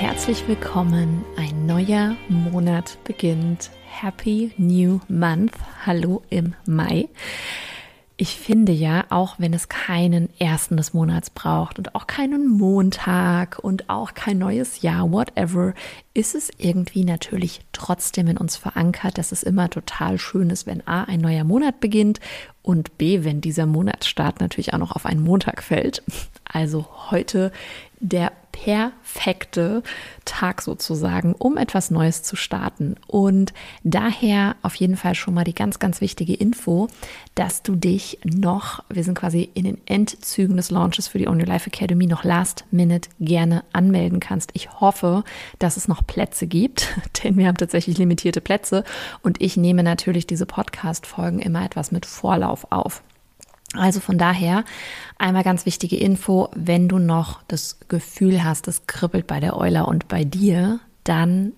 herzlich willkommen. Ein neuer Monat beginnt. Happy New Month. Hallo im Mai. Ich finde ja, auch wenn es keinen ersten des Monats braucht und auch keinen Montag und auch kein neues Jahr, whatever, ist es irgendwie natürlich trotzdem in uns verankert, dass es immer total schön ist, wenn A, ein neuer Monat beginnt und B, wenn dieser Monatsstart natürlich auch noch auf einen Montag fällt. Also heute der perfekte Tag sozusagen, um etwas Neues zu starten. Und daher auf jeden Fall schon mal die ganz, ganz wichtige Info, dass du dich noch, wir sind quasi in den Endzügen des Launches für die Only Life Academy, noch last minute gerne anmelden kannst. Ich hoffe, dass es noch Plätze gibt, denn wir haben tatsächlich limitierte Plätze und ich nehme natürlich diese Podcast-Folgen immer etwas mit Vorlauf auf. Also von daher einmal ganz wichtige Info, wenn du noch das Gefühl hast, es kribbelt bei der Euler und bei dir, dann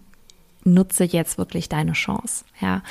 nutze jetzt wirklich deine Chance. Ja.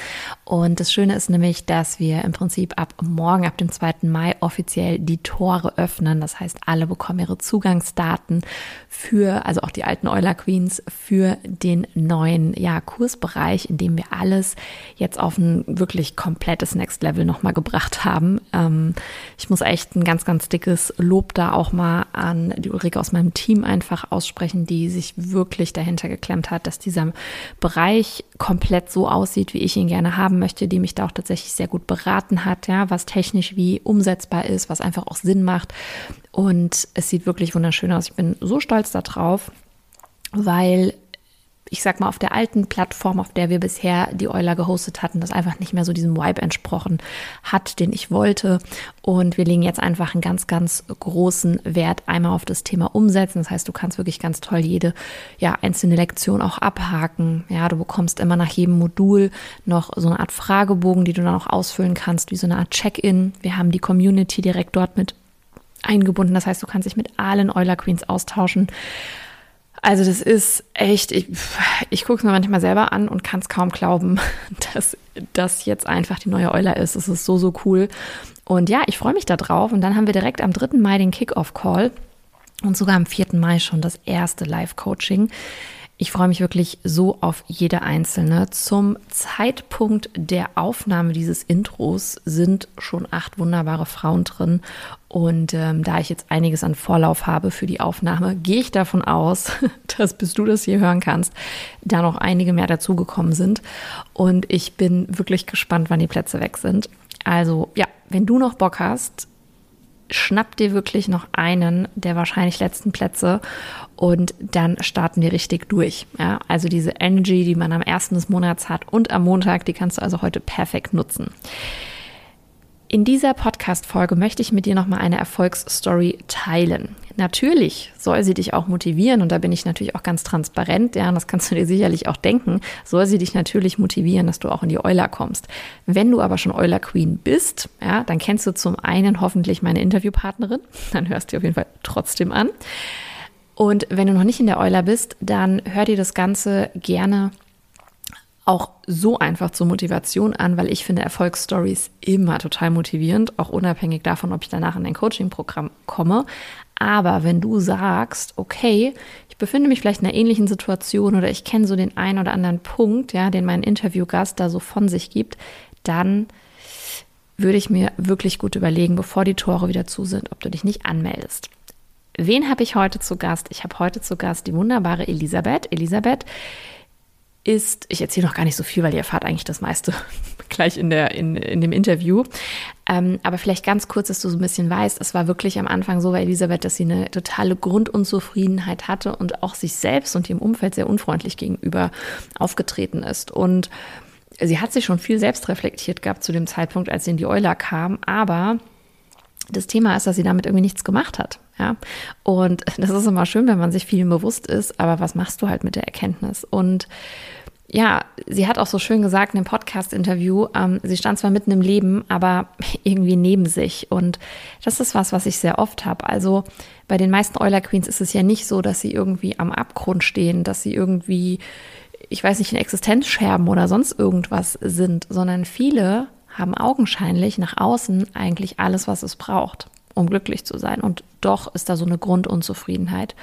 Und das Schöne ist nämlich, dass wir im Prinzip ab morgen, ab dem 2. Mai offiziell die Tore öffnen. Das heißt, alle bekommen ihre Zugangsdaten für, also auch die alten Euler Queens, für den neuen ja, Kursbereich, in dem wir alles jetzt auf ein wirklich komplettes Next Level nochmal gebracht haben. Ähm, ich muss echt ein ganz, ganz dickes Lob da auch mal an die Ulrike aus meinem Team einfach aussprechen, die sich wirklich dahinter geklemmt hat, dass dieser Bereich komplett so aussieht, wie ich ihn gerne haben möchte, die mich da auch tatsächlich sehr gut beraten hat, ja, was technisch wie umsetzbar ist, was einfach auch Sinn macht. Und es sieht wirklich wunderschön aus. Ich bin so stolz darauf, weil ich sag mal, auf der alten Plattform, auf der wir bisher die Euler gehostet hatten, das einfach nicht mehr so diesem Vibe entsprochen hat, den ich wollte. Und wir legen jetzt einfach einen ganz, ganz großen Wert einmal auf das Thema Umsetzen. Das heißt, du kannst wirklich ganz toll jede ja, einzelne Lektion auch abhaken. Ja, du bekommst immer nach jedem Modul noch so eine Art Fragebogen, die du dann auch ausfüllen kannst, wie so eine Art Check-in. Wir haben die Community direkt dort mit eingebunden. Das heißt, du kannst dich mit allen Euler Queens austauschen. Also das ist echt, ich, ich gucke es mir manchmal selber an und kann es kaum glauben, dass das jetzt einfach die neue Euler ist. Es ist so, so cool. Und ja, ich freue mich da drauf. Und dann haben wir direkt am 3. Mai den Kickoff-Call und sogar am 4. Mai schon das erste Live-Coaching. Ich freue mich wirklich so auf jede einzelne. Zum Zeitpunkt der Aufnahme dieses Intros sind schon acht wunderbare Frauen drin. Und ähm, da ich jetzt einiges an Vorlauf habe für die Aufnahme, gehe ich davon aus, dass bis du das hier hören kannst, da noch einige mehr dazugekommen sind. Und ich bin wirklich gespannt, wann die Plätze weg sind. Also ja, wenn du noch Bock hast, schnapp dir wirklich noch einen der wahrscheinlich letzten Plätze und dann starten wir richtig durch. Ja, also diese Energy, die man am ersten des Monats hat und am Montag, die kannst du also heute perfekt nutzen. In dieser Podcast-Folge möchte ich mit dir nochmal eine Erfolgsstory teilen. Natürlich soll sie dich auch motivieren und da bin ich natürlich auch ganz transparent, ja, und das kannst du dir sicherlich auch denken, soll sie dich natürlich motivieren, dass du auch in die Euler kommst. Wenn du aber schon Euler Queen bist, ja, dann kennst du zum einen hoffentlich meine Interviewpartnerin, dann hörst du auf jeden Fall trotzdem an. Und wenn du noch nicht in der Euler bist, dann hör dir das Ganze gerne auch so einfach zur Motivation an, weil ich finde Erfolgsstories immer total motivierend, auch unabhängig davon, ob ich danach in ein Coaching-Programm komme. Aber wenn du sagst, okay, ich befinde mich vielleicht in einer ähnlichen Situation oder ich kenne so den einen oder anderen Punkt, ja, den mein Interviewgast da so von sich gibt, dann würde ich mir wirklich gut überlegen, bevor die Tore wieder zu sind, ob du dich nicht anmeldest. Wen habe ich heute zu Gast? Ich habe heute zu Gast die wunderbare Elisabeth. Elisabeth ist, ich erzähle noch gar nicht so viel, weil ihr erfahrt eigentlich das meiste gleich in, der, in, in dem Interview. Ähm, aber vielleicht ganz kurz, dass du so ein bisschen weißt, es war wirklich am Anfang so bei Elisabeth, dass sie eine totale Grundunzufriedenheit hatte und auch sich selbst und ihrem Umfeld sehr unfreundlich gegenüber aufgetreten ist. Und sie hat sich schon viel selbst reflektiert gehabt zu dem Zeitpunkt, als sie in die Euler kam, aber das Thema ist, dass sie damit irgendwie nichts gemacht hat. Ja, und das ist immer schön, wenn man sich viel bewusst ist, aber was machst du halt mit der Erkenntnis? Und ja, sie hat auch so schön gesagt in dem Podcast-Interview, ähm, sie stand zwar mitten im Leben, aber irgendwie neben sich. Und das ist was, was ich sehr oft habe. Also bei den meisten Euler Queens ist es ja nicht so, dass sie irgendwie am Abgrund stehen, dass sie irgendwie, ich weiß nicht, in Existenzscherben oder sonst irgendwas sind, sondern viele haben augenscheinlich nach außen eigentlich alles, was es braucht, um glücklich zu sein. Und doch ist da so eine Grundunzufriedenheit.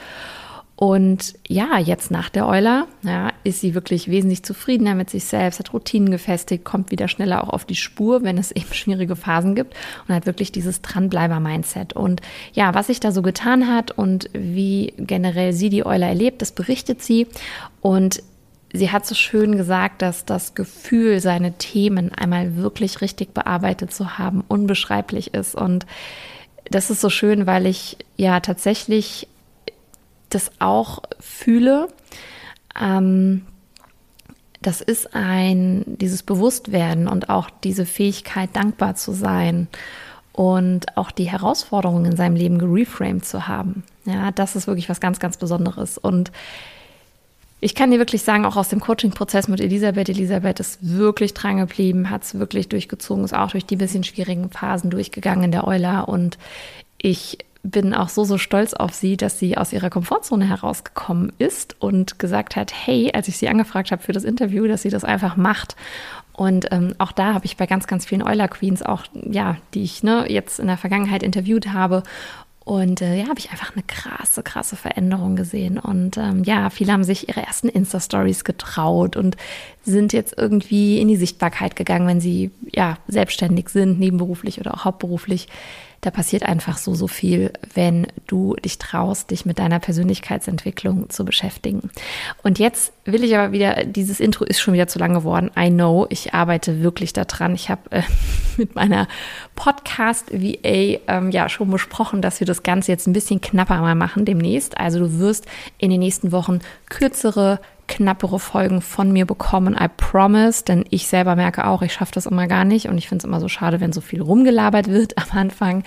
Und ja, jetzt nach der Euler ja, ist sie wirklich wesentlich zufriedener mit sich selbst, hat Routinen gefestigt, kommt wieder schneller auch auf die Spur, wenn es eben schwierige Phasen gibt und hat wirklich dieses Dranbleiber-Mindset. Und ja, was sich da so getan hat und wie generell sie die Euler erlebt, das berichtet sie. Und sie hat so schön gesagt, dass das Gefühl, seine Themen einmal wirklich richtig bearbeitet zu haben, unbeschreiblich ist. Und das ist so schön, weil ich ja tatsächlich das auch fühle. Ähm, das ist ein, dieses Bewusstwerden und auch diese Fähigkeit, dankbar zu sein und auch die Herausforderungen in seinem Leben gereframed zu haben. Ja, das ist wirklich was ganz, ganz Besonderes. Und ich kann dir wirklich sagen, auch aus dem Coaching-Prozess mit Elisabeth, Elisabeth ist wirklich dran geblieben, hat es wirklich durchgezogen, ist auch durch die bisschen schwierigen Phasen durchgegangen in der Euler. Und ich bin auch so, so stolz auf sie, dass sie aus ihrer Komfortzone herausgekommen ist und gesagt hat, hey, als ich sie angefragt habe für das Interview, dass sie das einfach macht. Und ähm, auch da habe ich bei ganz, ganz vielen Euler Queens auch, ja, die ich ne, jetzt in der Vergangenheit interviewt habe. Und äh, ja, habe ich einfach eine krasse, krasse Veränderung gesehen. Und ähm, ja, viele haben sich ihre ersten Insta-Stories getraut und sind jetzt irgendwie in die Sichtbarkeit gegangen, wenn sie ja selbstständig sind, nebenberuflich oder auch hauptberuflich da passiert einfach so, so viel, wenn du dich traust, dich mit deiner Persönlichkeitsentwicklung zu beschäftigen. Und jetzt will ich aber wieder, dieses Intro ist schon wieder zu lang geworden. I know, ich arbeite wirklich daran. Ich habe äh, mit meiner Podcast-VA ähm, ja schon besprochen, dass wir das Ganze jetzt ein bisschen knapper mal machen demnächst. Also du wirst in den nächsten Wochen kürzere knappere Folgen von mir bekommen, I promise, denn ich selber merke auch, ich schaffe das immer gar nicht und ich finde es immer so schade, wenn so viel rumgelabert wird am Anfang.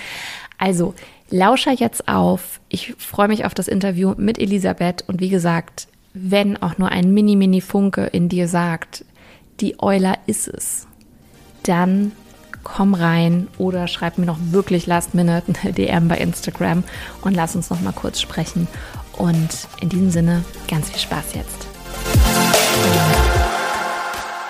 Also, lauscher jetzt auf. Ich freue mich auf das Interview mit Elisabeth und wie gesagt, wenn auch nur ein mini mini Funke in dir sagt, die Euler ist es, dann komm rein oder schreib mir noch wirklich last minute eine DM bei Instagram und lass uns noch mal kurz sprechen. Und in diesem Sinne ganz viel Spaß jetzt.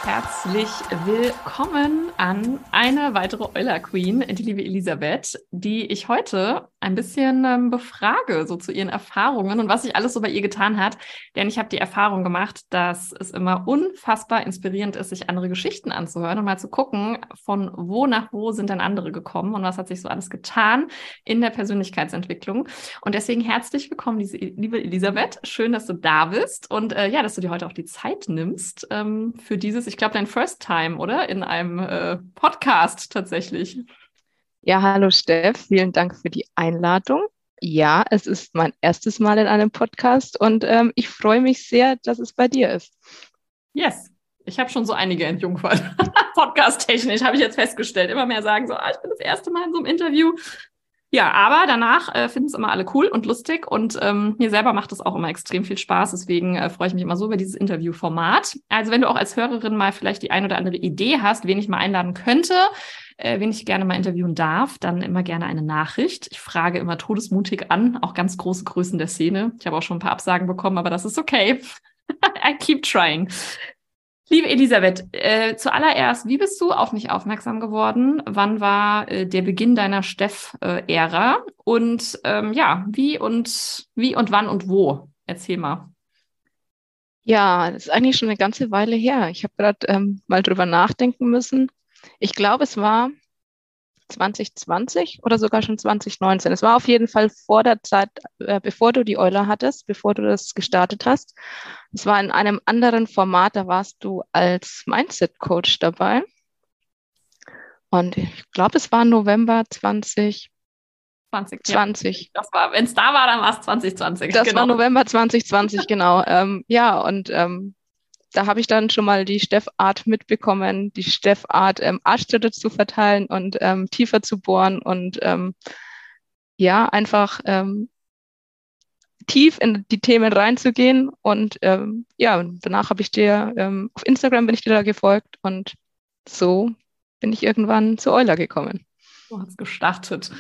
Herzlich willkommen an eine weitere Euler Queen, die liebe Elisabeth, die ich heute ein bisschen ähm, befrage, so zu ihren Erfahrungen und was sich alles so bei ihr getan hat. Denn ich habe die Erfahrung gemacht, dass es immer unfassbar inspirierend ist, sich andere Geschichten anzuhören und mal zu gucken, von wo nach wo sind denn andere gekommen und was hat sich so alles getan in der Persönlichkeitsentwicklung. Und deswegen herzlich willkommen, liebe Elisabeth. Schön, dass du da bist und äh, ja, dass du dir heute auch die Zeit nimmst ähm, für dieses, ich glaube, dein First Time, oder? In einem äh, Podcast tatsächlich. Ja, hallo Steff, vielen Dank für die Einladung. Ja, es ist mein erstes Mal in einem Podcast und ähm, ich freue mich sehr, dass es bei dir ist. Yes, ich habe schon so einige entjungfert. Podcast-technisch habe ich jetzt festgestellt. Immer mehr sagen so, ah, ich bin das erste Mal in so einem Interview. Ja, aber danach äh, finden es immer alle cool und lustig und ähm, mir selber macht es auch immer extrem viel Spaß. Deswegen äh, freue ich mich immer so über dieses Interviewformat. Also wenn du auch als Hörerin mal vielleicht die ein oder andere Idee hast, wen ich mal einladen könnte, äh, wen ich gerne mal interviewen darf, dann immer gerne eine Nachricht. Ich frage immer todesmutig an, auch ganz große Größen der Szene. Ich habe auch schon ein paar Absagen bekommen, aber das ist okay. I keep trying. Liebe Elisabeth, äh, zuallererst, wie bist du auf mich aufmerksam geworden? Wann war äh, der Beginn deiner Steff-Ära? und ähm, ja, wie und wie und wann und wo? Erzähl mal. Ja, das ist eigentlich schon eine ganze Weile her. Ich habe gerade ähm, mal drüber nachdenken müssen. Ich glaube, es war 2020 oder sogar schon 2019. Es war auf jeden Fall vor der Zeit, äh, bevor du die Euler hattest, bevor du das gestartet hast. Es war in einem anderen Format, da warst du als Mindset-Coach dabei. Und ich glaube, es war November 2020. 2020. Ja. Das war, wenn es da war, dann war es 2020. Das genau. war November 2020, genau. Ähm, ja, und ähm, da habe ich dann schon mal die Steffart mitbekommen, die Steffart ähm, Artschritte zu verteilen und ähm, tiefer zu bohren und ähm, ja, einfach ähm, tief in die Themen reinzugehen. Und ähm, ja, danach habe ich dir ähm, auf Instagram bin ich dir da gefolgt und so bin ich irgendwann zu Euler gekommen. Du hast gestartet.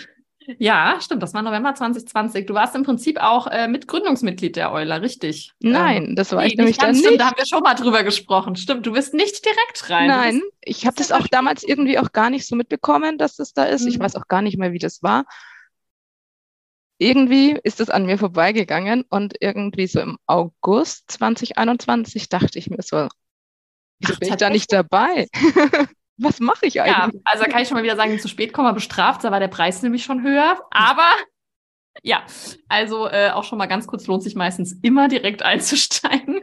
Ja, stimmt. Das war November 2020. Du warst im Prinzip auch äh, Mitgründungsmitglied der Euler, richtig? Nein, ähm, das war nee, ich nämlich dann stimmt, nicht. Da haben wir schon mal drüber gesprochen. Stimmt, du bist nicht direkt rein. Nein, ich habe das auch damals irgendwie auch gar nicht so mitbekommen, dass das da ist. Mhm. Ich weiß auch gar nicht mehr, wie das war. irgendwie ist es an mir vorbeigegangen und irgendwie so im August 2021 dachte ich mir so, wieso Ach, bin ich da nicht dabei? Was mache ich eigentlich? Ja, also kann ich schon mal wieder sagen, zu spät kommen wir bestraft, da war der Preis nämlich schon höher. Aber ja, also äh, auch schon mal ganz kurz lohnt sich meistens immer direkt einzusteigen.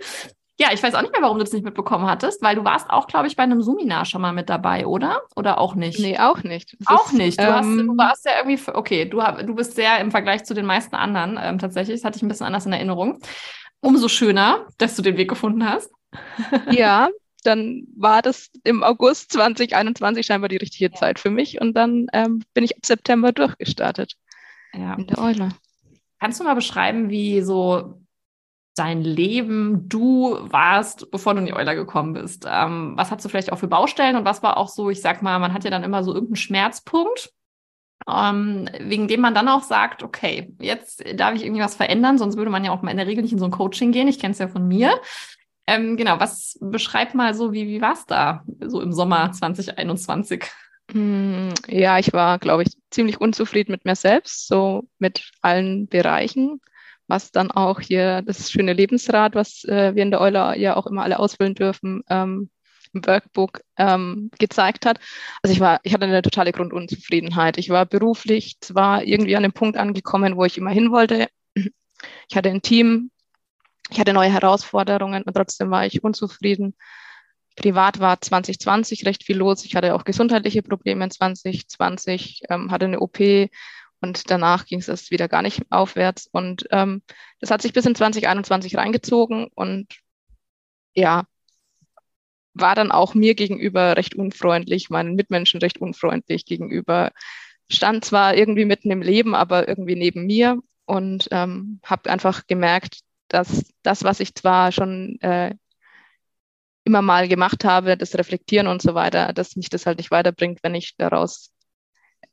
Ja, ich weiß auch nicht mehr, warum du das nicht mitbekommen hattest, weil du warst auch, glaube ich, bei einem Seminar schon mal mit dabei, oder? Oder auch nicht? Nee, auch nicht. Das auch ist, nicht. Du, ähm, hast, du warst ja irgendwie, okay, du, du bist sehr im Vergleich zu den meisten anderen ähm, tatsächlich, das hatte ich ein bisschen anders in Erinnerung. Umso schöner, dass du den Weg gefunden hast. ja, dann war das im August 2021 scheinbar die richtige ja. Zeit für mich und dann ähm, bin ich ab September durchgestartet ja. in der Eule. Kannst du mal beschreiben, wie so dein Leben du warst, bevor du in die Euler gekommen bist? Ähm, was hast du vielleicht auch für Baustellen und was war auch so, ich sag mal, man hat ja dann immer so irgendeinen Schmerzpunkt, ähm, wegen dem man dann auch sagt, okay, jetzt darf ich irgendwie was verändern, sonst würde man ja auch in der Regel nicht in so ein Coaching gehen. Ich kenne es ja von mir. Ähm, genau, was beschreib mal so, wie, wie war es da, so im Sommer 2021? Hm, ja, ich war, glaube ich, ziemlich unzufrieden mit mir selbst, so mit allen Bereichen was dann auch hier das schöne Lebensrad, was äh, wir in der Euler ja auch immer alle ausfüllen dürfen, ähm, im Workbook ähm, gezeigt hat. Also ich war, ich hatte eine totale Grundunzufriedenheit. Ich war beruflich zwar irgendwie an dem Punkt angekommen, wo ich immer hin wollte. Ich hatte ein Team, ich hatte neue Herausforderungen und trotzdem war ich unzufrieden. Privat war 2020 recht viel los. Ich hatte auch gesundheitliche Probleme 2020, ähm, hatte eine OP und danach ging es wieder gar nicht aufwärts. Und ähm, das hat sich bis in 2021 reingezogen und ja, war dann auch mir gegenüber recht unfreundlich, meinen Mitmenschen recht unfreundlich gegenüber. Stand zwar irgendwie mitten im Leben, aber irgendwie neben mir und ähm, habe einfach gemerkt, dass das, was ich zwar schon äh, immer mal gemacht habe, das Reflektieren und so weiter, dass mich das halt nicht weiterbringt, wenn ich daraus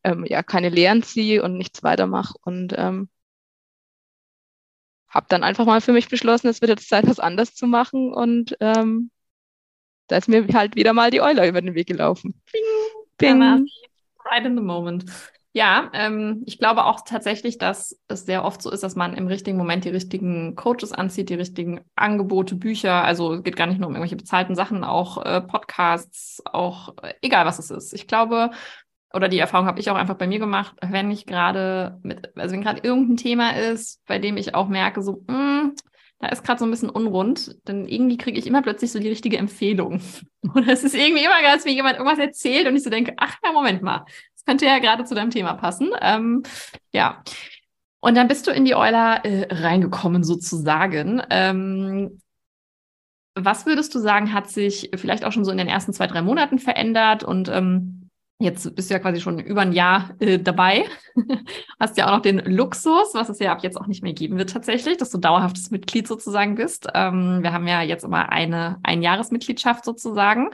ähm, ja keine Lehren ziehe und nichts weitermache. Und ähm, habe dann einfach mal für mich beschlossen, es wird jetzt Zeit, was anders zu machen. Und ähm, da ist mir halt wieder mal die Euler über den Weg gelaufen. Ping. Ping. Right in the moment. Ja, ähm, ich glaube auch tatsächlich, dass es sehr oft so ist, dass man im richtigen Moment die richtigen Coaches anzieht, die richtigen Angebote, Bücher. Also es geht gar nicht nur um irgendwelche bezahlten Sachen, auch äh, Podcasts, auch äh, egal was es ist. Ich glaube, oder die Erfahrung habe ich auch einfach bei mir gemacht, wenn ich gerade mit, also wenn gerade irgendein Thema ist, bei dem ich auch merke, so, mh, hm, da ist gerade so ein bisschen unrund, dann irgendwie kriege ich immer plötzlich so die richtige Empfehlung. Oder es ist irgendwie immer, als mir jemand irgendwas erzählt und ich so denke, ach ja, Moment mal, könnte ja gerade zu deinem Thema passen. Ähm, ja. Und dann bist du in die Euler äh, reingekommen, sozusagen. Ähm, was würdest du sagen, hat sich vielleicht auch schon so in den ersten zwei, drei Monaten verändert und ähm, Jetzt bist du ja quasi schon über ein Jahr äh, dabei. Hast ja auch noch den Luxus, was es ja ab jetzt auch nicht mehr geben wird tatsächlich, dass du dauerhaftes Mitglied sozusagen bist. Ähm, wir haben ja jetzt immer eine Einjahresmitgliedschaft sozusagen,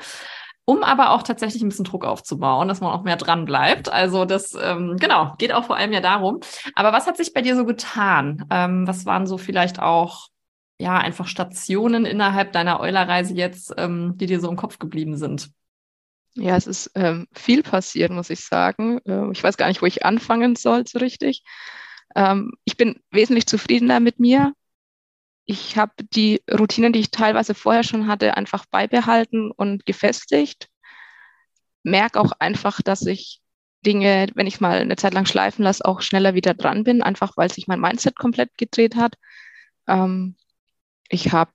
um aber auch tatsächlich ein bisschen Druck aufzubauen, dass man auch mehr dran bleibt. Also das, ähm, genau, geht auch vor allem ja darum. Aber was hat sich bei dir so getan? Ähm, was waren so vielleicht auch ja, einfach Stationen innerhalb deiner Eulerreise jetzt, ähm, die dir so im Kopf geblieben sind? Ja, es ist ähm, viel passiert, muss ich sagen. Äh, ich weiß gar nicht, wo ich anfangen soll, so richtig. Ähm, ich bin wesentlich zufriedener mit mir. Ich habe die Routinen, die ich teilweise vorher schon hatte, einfach beibehalten und gefestigt. Merke auch einfach, dass ich Dinge, wenn ich mal eine Zeit lang schleifen lasse, auch schneller wieder dran bin, einfach weil sich mein Mindset komplett gedreht hat. Ähm, ich habe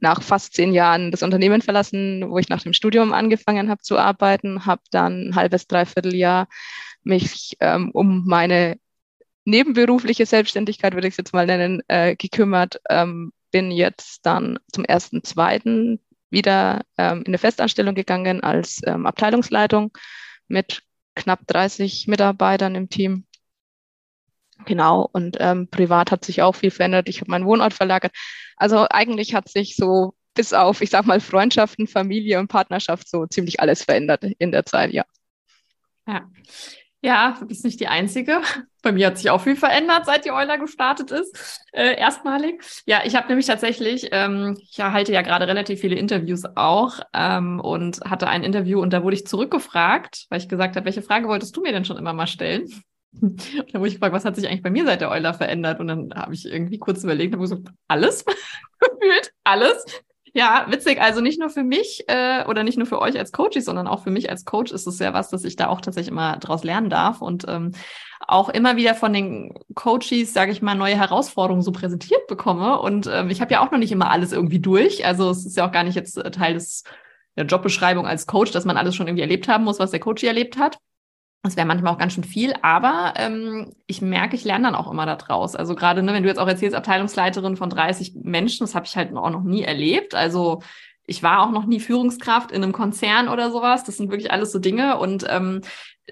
nach fast zehn Jahren das Unternehmen verlassen, wo ich nach dem Studium angefangen habe zu arbeiten, habe dann ein halbes, dreiviertel Jahr mich ähm, um meine nebenberufliche Selbstständigkeit, würde ich es jetzt mal nennen, äh, gekümmert. Ähm, bin jetzt dann zum ersten, zweiten wieder ähm, in eine Festanstellung gegangen als ähm, Abteilungsleitung mit knapp 30 Mitarbeitern im Team. Genau, und ähm, privat hat sich auch viel verändert. Ich habe meinen Wohnort verlagert. Also eigentlich hat sich so bis auf, ich sag mal, Freundschaften, Familie und Partnerschaft so ziemlich alles verändert in der Zeit, ja. Ja. Ja, du bist nicht die Einzige. Bei mir hat sich auch viel verändert, seit die Euler gestartet ist. Äh, erstmalig. Ja, ich habe nämlich tatsächlich, ähm, ich halte ja gerade relativ viele Interviews auch ähm, und hatte ein Interview und da wurde ich zurückgefragt, weil ich gesagt habe, welche Frage wolltest du mir denn schon immer mal stellen? Und dann wurde ich gefragt, was hat sich eigentlich bei mir seit der Euler verändert? Und dann habe ich irgendwie kurz überlegt und habe gesagt, alles, gefühlt alles. Ja, witzig. Also nicht nur für mich äh, oder nicht nur für euch als Coaches, sondern auch für mich als Coach ist es ja was, dass ich da auch tatsächlich immer draus lernen darf und ähm, auch immer wieder von den Coaches, sage ich mal, neue Herausforderungen so präsentiert bekomme. Und ähm, ich habe ja auch noch nicht immer alles irgendwie durch. Also es ist ja auch gar nicht jetzt äh, Teil des der Jobbeschreibung als Coach, dass man alles schon irgendwie erlebt haben muss, was der Coach erlebt hat. Das wäre manchmal auch ganz schön viel, aber ähm, ich merke, ich lerne dann auch immer daraus. Also gerade, ne, wenn du jetzt auch erzählst, Abteilungsleiterin von 30 Menschen, das habe ich halt auch noch nie erlebt. Also ich war auch noch nie Führungskraft in einem Konzern oder sowas. Das sind wirklich alles so Dinge. Und ähm,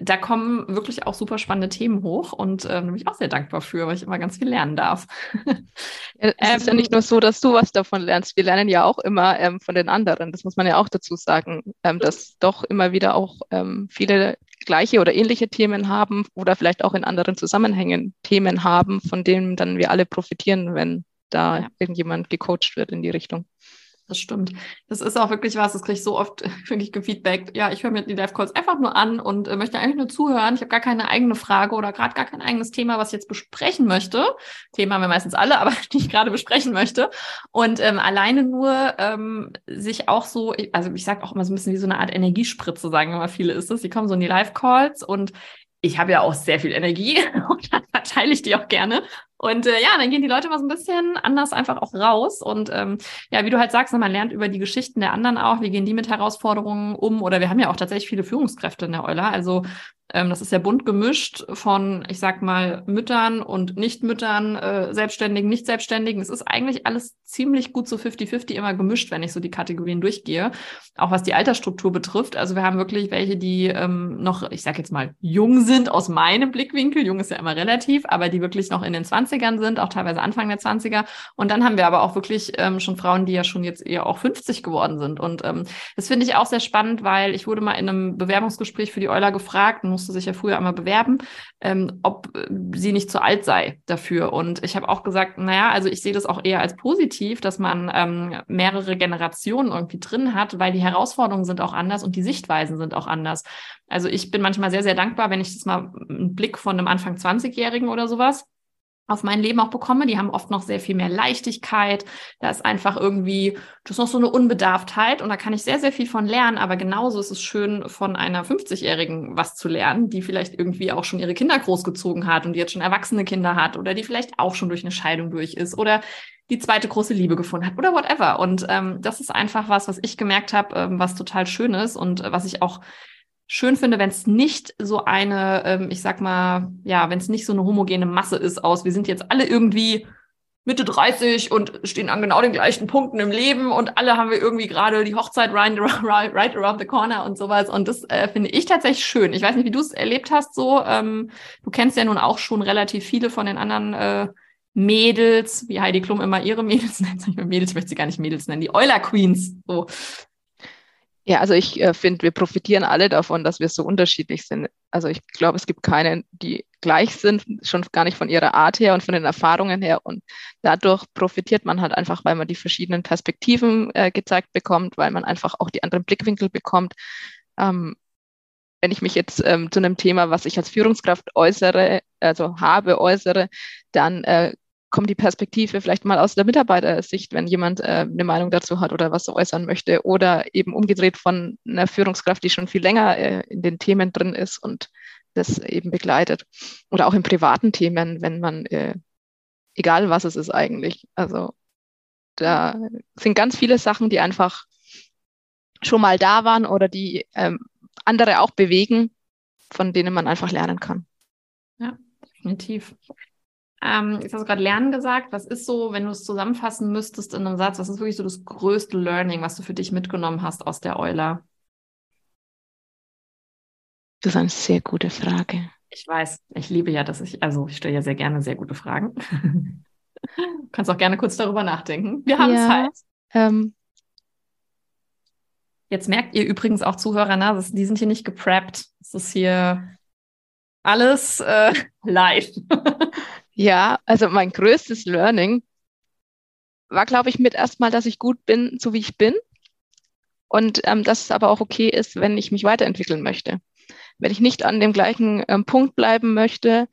da kommen wirklich auch super spannende Themen hoch und ähm, bin ich auch sehr dankbar für, weil ich immer ganz viel lernen darf. Ja, es ähm, ist ja nicht nur so, dass du was davon lernst. Wir lernen ja auch immer ähm, von den anderen. Das muss man ja auch dazu sagen, ähm, dass doch immer wieder auch ähm, viele gleiche oder ähnliche Themen haben oder vielleicht auch in anderen Zusammenhängen Themen haben, von denen dann wir alle profitieren, wenn da ja. irgendjemand gecoacht wird in die Richtung. Das stimmt. Das ist auch wirklich was, das kriege ich so oft wirklich gefeedbackt. Ja, ich höre mir die Live-Calls einfach nur an und äh, möchte eigentlich nur zuhören. Ich habe gar keine eigene Frage oder gerade gar kein eigenes Thema, was ich jetzt besprechen möchte. Thema haben wir meistens alle, aber die ich gerade besprechen möchte. Und ähm, alleine nur ähm, sich auch so, also ich sage auch immer so ein bisschen wie so eine Art Energiespritze, sagen immer viele ist es. Die kommen so in die Live-Calls und ich habe ja auch sehr viel Energie und dann verteile ich die auch gerne. Und äh, ja, dann gehen die Leute mal so ein bisschen anders einfach auch raus. Und ähm, ja, wie du halt sagst, man lernt über die Geschichten der anderen auch, wie gehen die mit Herausforderungen um. Oder wir haben ja auch tatsächlich viele Führungskräfte in der Euler. Also das ist ja bunt gemischt von, ich sag mal, Müttern und Nichtmüttern, äh, Selbstständigen, Nicht-Selbstständigen. Es ist eigentlich alles ziemlich gut so 50-50 immer gemischt, wenn ich so die Kategorien durchgehe. Auch was die Altersstruktur betrifft. Also wir haben wirklich welche, die ähm, noch, ich sag jetzt mal, jung sind aus meinem Blickwinkel. Jung ist ja immer relativ, aber die wirklich noch in den 20ern sind, auch teilweise Anfang der 20er. Und dann haben wir aber auch wirklich ähm, schon Frauen, die ja schon jetzt eher auch 50 geworden sind. Und ähm, das finde ich auch sehr spannend, weil ich wurde mal in einem Bewerbungsgespräch für die Euler gefragt, musste sich ja früher einmal bewerben, ähm, ob äh, sie nicht zu alt sei dafür. Und ich habe auch gesagt, naja, also ich sehe das auch eher als positiv, dass man ähm, mehrere Generationen irgendwie drin hat, weil die Herausforderungen sind auch anders und die Sichtweisen sind auch anders. Also ich bin manchmal sehr, sehr dankbar, wenn ich das mal einen Blick von einem Anfang 20-Jährigen oder sowas auf mein Leben auch bekomme. Die haben oft noch sehr viel mehr Leichtigkeit. Da ist einfach irgendwie, das ist noch so eine Unbedarftheit und da kann ich sehr, sehr viel von lernen. Aber genauso ist es schön, von einer 50-Jährigen was zu lernen, die vielleicht irgendwie auch schon ihre Kinder großgezogen hat und die jetzt schon erwachsene Kinder hat oder die vielleicht auch schon durch eine Scheidung durch ist oder die zweite große Liebe gefunden hat oder whatever. Und ähm, das ist einfach was, was ich gemerkt habe, ähm, was total schön ist und äh, was ich auch schön finde, wenn es nicht so eine, ähm, ich sag mal, ja, wenn es nicht so eine homogene Masse ist aus, wir sind jetzt alle irgendwie Mitte 30 und stehen an genau den gleichen Punkten im Leben und alle haben wir irgendwie gerade die Hochzeit right, right around the corner und sowas. Und das äh, finde ich tatsächlich schön. Ich weiß nicht, wie du es erlebt hast so. Ähm, du kennst ja nun auch schon relativ viele von den anderen äh, Mädels, wie Heidi Klum immer ihre Mädels nennt. Mädels, möchte sie gar nicht Mädels nennen, die Euler Queens. So. Ja, also ich äh, finde, wir profitieren alle davon, dass wir so unterschiedlich sind. Also ich glaube, es gibt keine, die gleich sind, schon gar nicht von ihrer Art her und von den Erfahrungen her. Und dadurch profitiert man halt einfach, weil man die verschiedenen Perspektiven äh, gezeigt bekommt, weil man einfach auch die anderen Blickwinkel bekommt. Ähm, wenn ich mich jetzt ähm, zu einem Thema, was ich als Führungskraft äußere, also habe, äußere, dann äh, kommt die Perspektive vielleicht mal aus der Mitarbeitersicht, wenn jemand äh, eine Meinung dazu hat oder was äußern möchte. Oder eben umgedreht von einer Führungskraft, die schon viel länger äh, in den Themen drin ist und das eben begleitet. Oder auch in privaten Themen, wenn man, äh, egal was es ist eigentlich. Also da sind ganz viele Sachen, die einfach schon mal da waren oder die ähm, andere auch bewegen, von denen man einfach lernen kann. Ja, definitiv. Ähm, jetzt hast du gerade Lernen gesagt. Was ist so, wenn du es zusammenfassen müsstest in einem Satz, was ist wirklich so das größte Learning, was du für dich mitgenommen hast aus der Euler? Das ist eine sehr gute Frage. Ich weiß, ich liebe ja, dass ich, also ich stelle ja sehr gerne sehr gute Fragen. du kannst auch gerne kurz darüber nachdenken. Wir haben ja, Zeit. Ähm, Jetzt merkt ihr übrigens auch Zuhörer, na, das, die sind hier nicht gepreppt. Es ist hier alles äh, live. Ja, also mein größtes Learning war, glaube ich, mit erstmal, dass ich gut bin, so wie ich bin. Und ähm, dass es aber auch okay ist, wenn ich mich weiterentwickeln möchte. wenn ich nicht an dem gleichen ähm, Punkt bleiben möchte,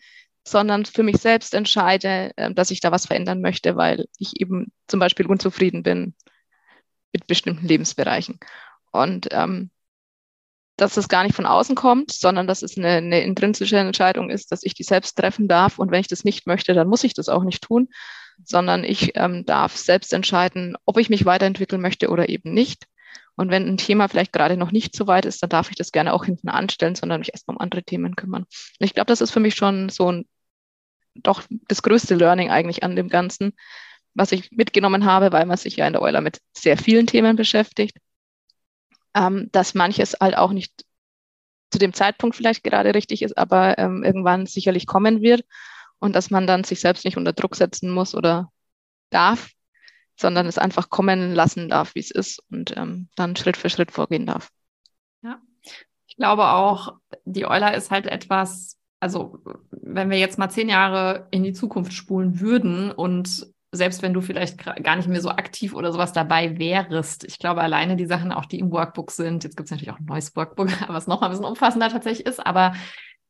sondern für mich selbst entscheide, äh, dass ich da was verändern möchte, weil ich eben zum Beispiel unzufrieden bin mit bestimmten Lebensbereichen. Und ähm, dass das gar nicht von außen kommt, sondern dass es eine, eine intrinsische Entscheidung ist, dass ich die selbst treffen darf. Und wenn ich das nicht möchte, dann muss ich das auch nicht tun, sondern ich ähm, darf selbst entscheiden, ob ich mich weiterentwickeln möchte oder eben nicht. Und wenn ein Thema vielleicht gerade noch nicht so weit ist, dann darf ich das gerne auch hinten anstellen, sondern mich erstmal um andere Themen kümmern. Und ich glaube, das ist für mich schon so ein, doch das größte Learning eigentlich an dem Ganzen, was ich mitgenommen habe, weil man sich ja in der Euler mit sehr vielen Themen beschäftigt ähm, dass manches halt auch nicht zu dem Zeitpunkt vielleicht gerade richtig ist, aber ähm, irgendwann sicherlich kommen wird und dass man dann sich selbst nicht unter Druck setzen muss oder darf, sondern es einfach kommen lassen darf, wie es ist und ähm, dann Schritt für Schritt vorgehen darf. Ja, ich glaube auch, die Euler ist halt etwas, also wenn wir jetzt mal zehn Jahre in die Zukunft spulen würden und selbst wenn du vielleicht gar nicht mehr so aktiv oder sowas dabei wärst. Ich glaube, alleine die Sachen, auch die im Workbook sind, jetzt gibt es natürlich auch ein neues Workbook, was noch mal ein bisschen umfassender tatsächlich ist, aber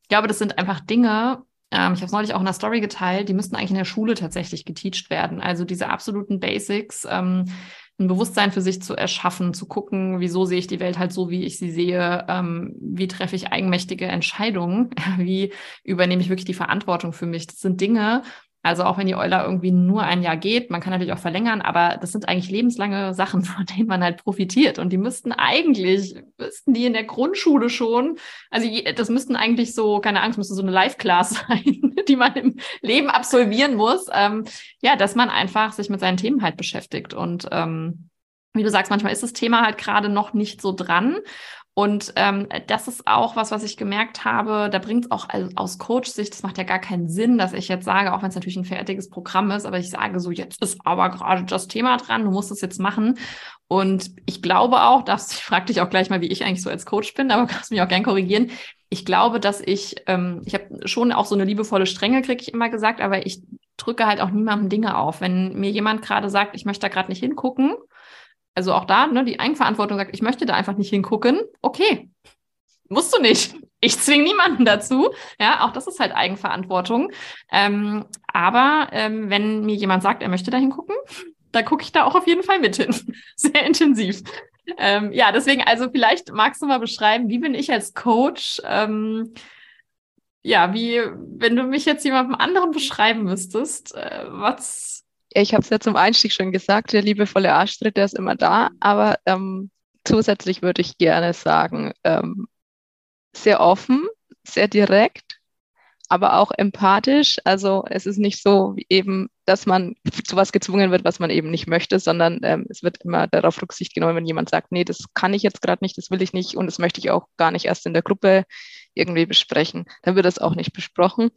ich glaube, das sind einfach Dinge, ähm, ich habe es neulich auch in der Story geteilt, die müssten eigentlich in der Schule tatsächlich geteacht werden. Also diese absoluten Basics, ähm, ein Bewusstsein für sich zu erschaffen, zu gucken, wieso sehe ich die Welt halt so, wie ich sie sehe, ähm, wie treffe ich eigenmächtige Entscheidungen, wie übernehme ich wirklich die Verantwortung für mich. Das sind Dinge, also auch wenn die Euler irgendwie nur ein Jahr geht, man kann natürlich auch verlängern, aber das sind eigentlich lebenslange Sachen, von denen man halt profitiert. Und die müssten eigentlich, müssten die in der Grundschule schon, also das müssten eigentlich so, keine Angst, müsste so eine Live-Class sein, die man im Leben absolvieren muss. Ähm, ja, dass man einfach sich mit seinen Themen halt beschäftigt. Und ähm, wie du sagst, manchmal ist das Thema halt gerade noch nicht so dran. Und ähm, das ist auch was, was ich gemerkt habe. Da bringt es auch aus Coach-Sicht, das macht ja gar keinen Sinn, dass ich jetzt sage, auch wenn es natürlich ein fertiges Programm ist, aber ich sage so, jetzt ist aber gerade das Thema dran, du musst es jetzt machen. Und ich glaube auch, dass ich frage dich auch gleich mal, wie ich eigentlich so als Coach bin, aber kannst mich auch gern korrigieren. Ich glaube, dass ich, ähm, ich habe schon auch so eine liebevolle Strenge, kriege ich immer gesagt, aber ich drücke halt auch niemandem Dinge auf. Wenn mir jemand gerade sagt, ich möchte da gerade nicht hingucken, also auch da, ne, die Eigenverantwortung sagt, ich möchte da einfach nicht hingucken, okay, musst du nicht. Ich zwinge niemanden dazu. Ja, auch das ist halt Eigenverantwortung. Ähm, aber ähm, wenn mir jemand sagt, er möchte da hingucken, da gucke ich da auch auf jeden Fall mit hin. Sehr intensiv. Ähm, ja, deswegen, also vielleicht magst du mal beschreiben, wie bin ich als Coach? Ähm, ja, wie, wenn du mich jetzt jemandem anderen beschreiben müsstest, äh, was, ich habe es ja zum Einstieg schon gesagt, der liebevolle Arschtritt, der ist immer da, aber ähm, zusätzlich würde ich gerne sagen, ähm, sehr offen, sehr direkt, aber auch empathisch. Also es ist nicht so eben, dass man zu was gezwungen wird, was man eben nicht möchte, sondern ähm, es wird immer darauf Rücksicht genommen, wenn jemand sagt, nee, das kann ich jetzt gerade nicht, das will ich nicht und das möchte ich auch gar nicht erst in der Gruppe irgendwie besprechen. Dann wird das auch nicht besprochen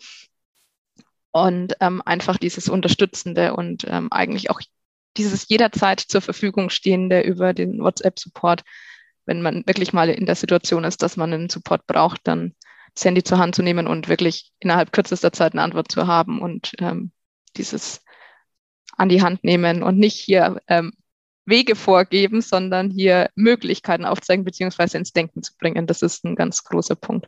und ähm, einfach dieses Unterstützende und ähm, eigentlich auch dieses jederzeit zur Verfügung stehende über den WhatsApp-Support. Wenn man wirklich mal in der Situation ist, dass man einen Support braucht, dann das Handy zur Hand zu nehmen und wirklich innerhalb kürzester Zeit eine Antwort zu haben und ähm, dieses an die Hand nehmen und nicht hier ähm, Wege vorgeben, sondern hier Möglichkeiten aufzeigen beziehungsweise ins Denken zu bringen. Das ist ein ganz großer Punkt.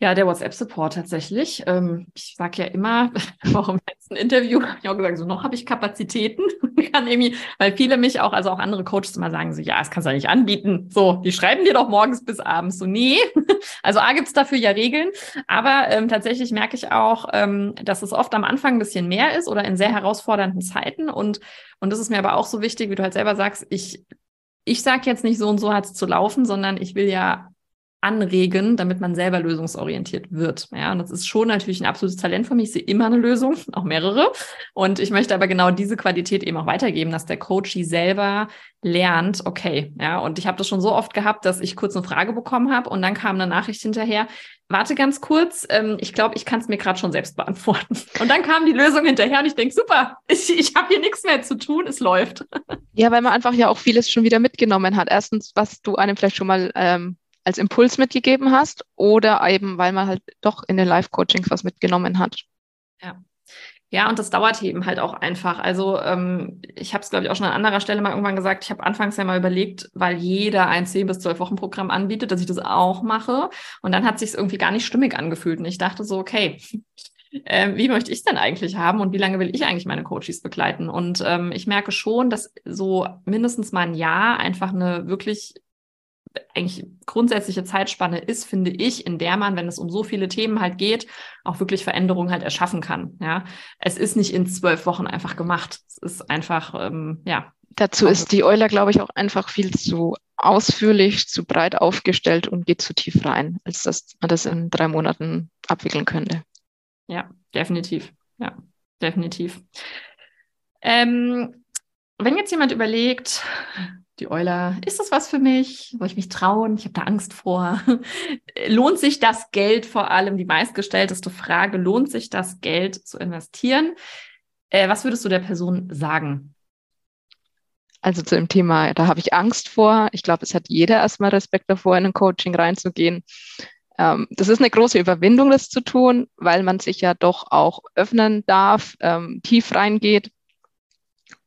Ja, der WhatsApp-Support tatsächlich. Ähm, ich sage ja immer, auch im letzten Interview habe ich auch gesagt, so noch habe ich Kapazitäten. kann irgendwie, weil viele mich auch, also auch andere Coaches immer sagen so, ja, das kannst du ja nicht anbieten. So, die schreiben dir doch morgens bis abends. So, nee. Also A gibt's dafür ja Regeln, aber ähm, tatsächlich merke ich auch, ähm, dass es oft am Anfang ein bisschen mehr ist oder in sehr herausfordernden Zeiten. Und, und das ist mir aber auch so wichtig, wie du halt selber sagst, ich, ich sage jetzt nicht so und so hat es zu laufen, sondern ich will ja anregen, damit man selber lösungsorientiert wird. Ja, und das ist schon natürlich ein absolutes Talent für mich. Ich sehe immer eine Lösung, auch mehrere. Und ich möchte aber genau diese Qualität eben auch weitergeben, dass der Coachie selber lernt, okay, ja, und ich habe das schon so oft gehabt, dass ich kurz eine Frage bekommen habe und dann kam eine Nachricht hinterher, warte ganz kurz, ähm, ich glaube, ich kann es mir gerade schon selbst beantworten. Und dann kam die Lösung hinterher und ich denke, super, ich, ich habe hier nichts mehr zu tun, es läuft. Ja, weil man einfach ja auch vieles schon wieder mitgenommen hat. Erstens, was du einem vielleicht schon mal ähm, als Impuls mitgegeben hast oder eben, weil man halt doch in den Live-Coachings was mitgenommen hat. Ja. Ja, und das dauert eben halt auch einfach. Also ähm, ich habe es, glaube ich, auch schon an anderer Stelle mal irgendwann gesagt. Ich habe anfangs ja mal überlegt, weil jeder ein 10 bis 12 Wochen Programm anbietet, dass ich das auch mache. Und dann hat sich irgendwie gar nicht stimmig angefühlt. Und ich dachte so, okay, äh, wie möchte ich es denn eigentlich haben und wie lange will ich eigentlich meine Coaches begleiten? Und ähm, ich merke schon, dass so mindestens mal ein Jahr einfach eine wirklich eigentlich grundsätzliche Zeitspanne ist, finde ich, in der man, wenn es um so viele Themen halt geht, auch wirklich Veränderungen halt erschaffen kann. Ja, es ist nicht in zwölf Wochen einfach gemacht. Es ist einfach, ähm, ja. Dazu ist die Euler, glaube ich, auch einfach viel zu ausführlich, zu breit aufgestellt und geht zu tief rein, als dass man das in drei Monaten abwickeln könnte. Ja, definitiv. Ja, definitiv. Ähm, wenn jetzt jemand überlegt, die Euler, ist das was für mich? Soll ich mich trauen? Ich habe da Angst vor. lohnt sich das Geld vor allem, die meistgestellteste Frage, lohnt sich das Geld zu investieren? Äh, was würdest du der Person sagen? Also zu dem Thema, da habe ich Angst vor. Ich glaube, es hat jeder erstmal Respekt davor, in ein Coaching reinzugehen. Ähm, das ist eine große Überwindung, das zu tun, weil man sich ja doch auch öffnen darf, ähm, tief reingeht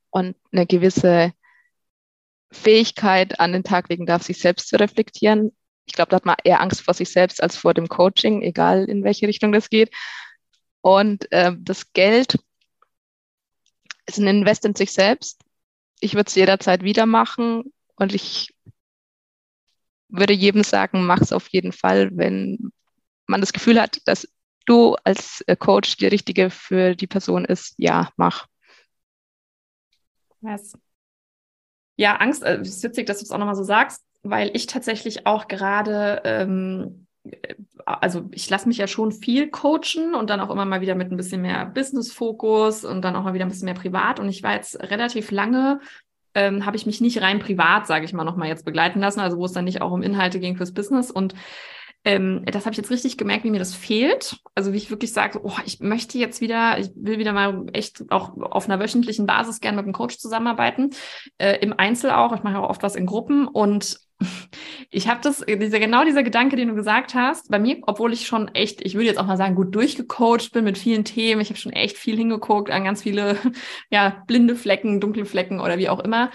und eine gewisse Fähigkeit an den Tag legen darf, sich selbst zu reflektieren. Ich glaube, da hat man eher Angst vor sich selbst als vor dem Coaching, egal in welche Richtung das geht. Und äh, das Geld ist ein Invest in sich selbst. Ich würde es jederzeit wieder machen und ich würde jedem sagen, mach es auf jeden Fall, wenn man das Gefühl hat, dass du als äh, Coach die richtige für die Person ist. Ja, mach. Was? Ja, Angst, äh, es ist witzig, dass du es auch nochmal so sagst, weil ich tatsächlich auch gerade, ähm, äh, also ich lasse mich ja schon viel coachen und dann auch immer mal wieder mit ein bisschen mehr Business-Fokus und dann auch mal wieder ein bisschen mehr privat. Und ich war jetzt relativ lange ähm, habe ich mich nicht rein privat, sage ich mal, nochmal jetzt begleiten lassen, also wo es dann nicht auch um Inhalte ging fürs Business. Und ähm, das habe ich jetzt richtig gemerkt, wie mir das fehlt. Also wie ich wirklich sage, oh, ich möchte jetzt wieder, ich will wieder mal echt auch auf einer wöchentlichen Basis gerne mit einem Coach zusammenarbeiten, äh, im Einzel auch. Ich mache auch oft was in Gruppen und ich habe das, dieser, genau dieser Gedanke, den du gesagt hast, bei mir, obwohl ich schon echt, ich würde jetzt auch mal sagen, gut durchgecoacht bin mit vielen Themen. Ich habe schon echt viel hingeguckt an ganz viele, ja, blinde Flecken, dunkle Flecken oder wie auch immer.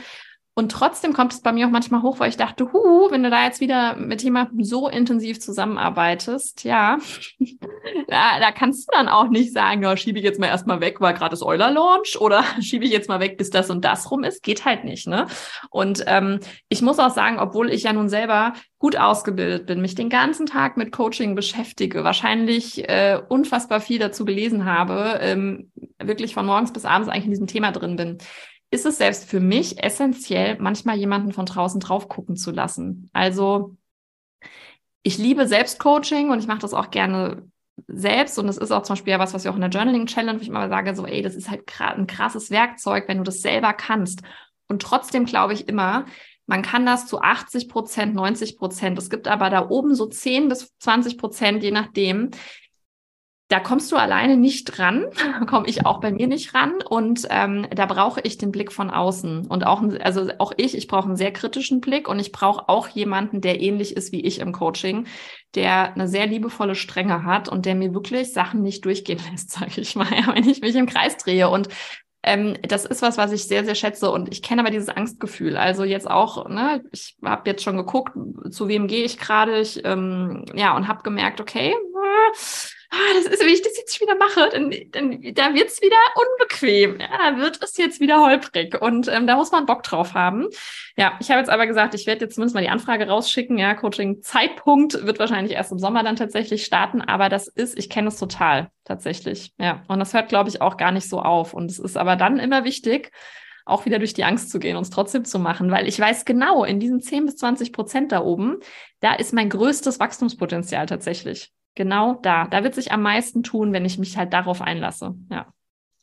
Und trotzdem kommt es bei mir auch manchmal hoch, weil ich dachte, hu, wenn du da jetzt wieder mit jemandem so intensiv zusammenarbeitest, ja, da, da kannst du dann auch nicht sagen, ja, schiebe ich jetzt mal erstmal weg, weil gerade das Euler-Launch oder schiebe ich jetzt mal weg, bis das und das rum ist. Geht halt nicht, ne? Und ähm, ich muss auch sagen, obwohl ich ja nun selber gut ausgebildet bin, mich den ganzen Tag mit Coaching beschäftige, wahrscheinlich äh, unfassbar viel dazu gelesen habe, ähm, wirklich von morgens bis abends eigentlich in diesem Thema drin bin ist es selbst für mich essentiell, manchmal jemanden von draußen drauf gucken zu lassen. Also ich liebe Selbstcoaching und ich mache das auch gerne selbst. Und das ist auch zum Beispiel ja was, was wir auch in der Journaling Challenge, wo ich immer sage, so, ey, das ist halt ein krasses Werkzeug, wenn du das selber kannst. Und trotzdem glaube ich immer, man kann das zu 80 Prozent, 90 Prozent. Es gibt aber da oben so 10 bis 20 Prozent, je nachdem, da kommst du alleine nicht ran, komme ich auch bei mir nicht ran. Und ähm, da brauche ich den Blick von außen und auch, also auch ich, ich brauche einen sehr kritischen Blick und ich brauche auch jemanden, der ähnlich ist wie ich im Coaching, der eine sehr liebevolle Strenge hat und der mir wirklich Sachen nicht durchgehen lässt, sage ich mal, wenn ich mich im Kreis drehe. Und ähm, das ist was, was ich sehr, sehr schätze und ich kenne aber dieses Angstgefühl. Also jetzt auch, ne, ich habe jetzt schon geguckt, zu wem gehe ich gerade, ich ähm, ja und habe gemerkt, okay, äh, ah, das ist, wenn ich das jetzt wieder mache, dann, dann da wird es wieder unbequem. Ja, da wird es jetzt wieder holprig. Und ähm, da muss man Bock drauf haben. Ja, ich habe jetzt aber gesagt, ich werde jetzt zumindest mal die Anfrage rausschicken. Ja, Coaching-Zeitpunkt wird wahrscheinlich erst im Sommer dann tatsächlich starten. Aber das ist, ich kenne es total tatsächlich. Ja, und das hört, glaube ich, auch gar nicht so auf. Und es ist aber dann immer wichtig, auch wieder durch die Angst zu gehen und es trotzdem zu machen, weil ich weiß genau, in diesen 10 bis 20 Prozent da oben, da ist mein größtes Wachstumspotenzial tatsächlich genau da. Da wird sich am meisten tun, wenn ich mich halt darauf einlasse. Ja.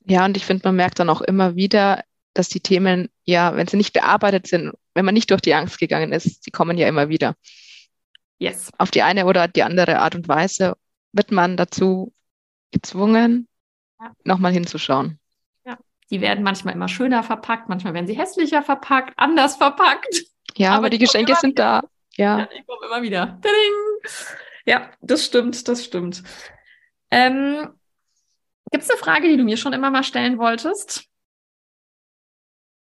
Ja, und ich finde, man merkt dann auch immer wieder, dass die Themen, ja, wenn sie nicht bearbeitet sind, wenn man nicht durch die Angst gegangen ist, sie kommen ja immer wieder. Yes. Auf die eine oder die andere Art und Weise wird man dazu gezwungen, ja. nochmal hinzuschauen. Ja, die werden manchmal immer schöner verpackt, manchmal werden sie hässlicher verpackt, anders verpackt. Ja, aber, aber die Geschenke sind da. Ja. ja, die kommen immer wieder. Tading! Ja, das stimmt, das stimmt. Ähm, Gibt es eine Frage, die du mir schon immer mal stellen wolltest?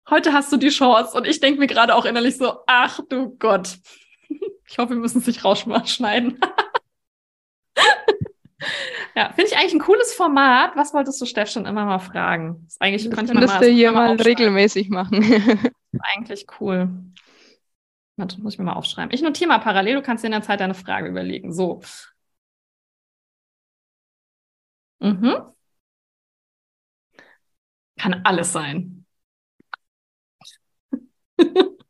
Heute hast du die Chance und ich denke mir gerade auch innerlich so, ach du Gott. Ich hoffe, wir müssen es nicht rausschneiden. ja, finde ich eigentlich ein cooles Format. Was wolltest du Steff schon immer mal fragen? Das ist eigentlich das könntest du hier mal regelmäßig machen. eigentlich cool. Warte, muss ich mir mal aufschreiben. Ich notiere mal parallel, du kannst dir in der Zeit deine Frage überlegen. So. Mhm. Kann alles sein.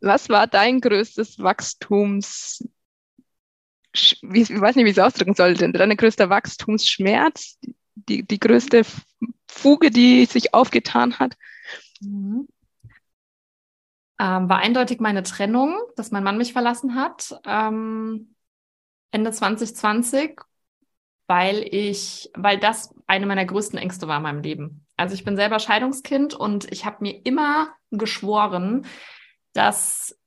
Was war dein größtes Wachstums, ich weiß nicht, wie ich es ausdrücken sollte, dein größter Wachstumsschmerz, die, die größte Fuge, die sich aufgetan hat? Mhm. Ähm, war eindeutig meine Trennung, dass mein Mann mich verlassen hat. Ähm, Ende 2020, weil ich, weil das eine meiner größten Ängste war in meinem Leben. Also ich bin selber Scheidungskind und ich habe mir immer geschworen, dass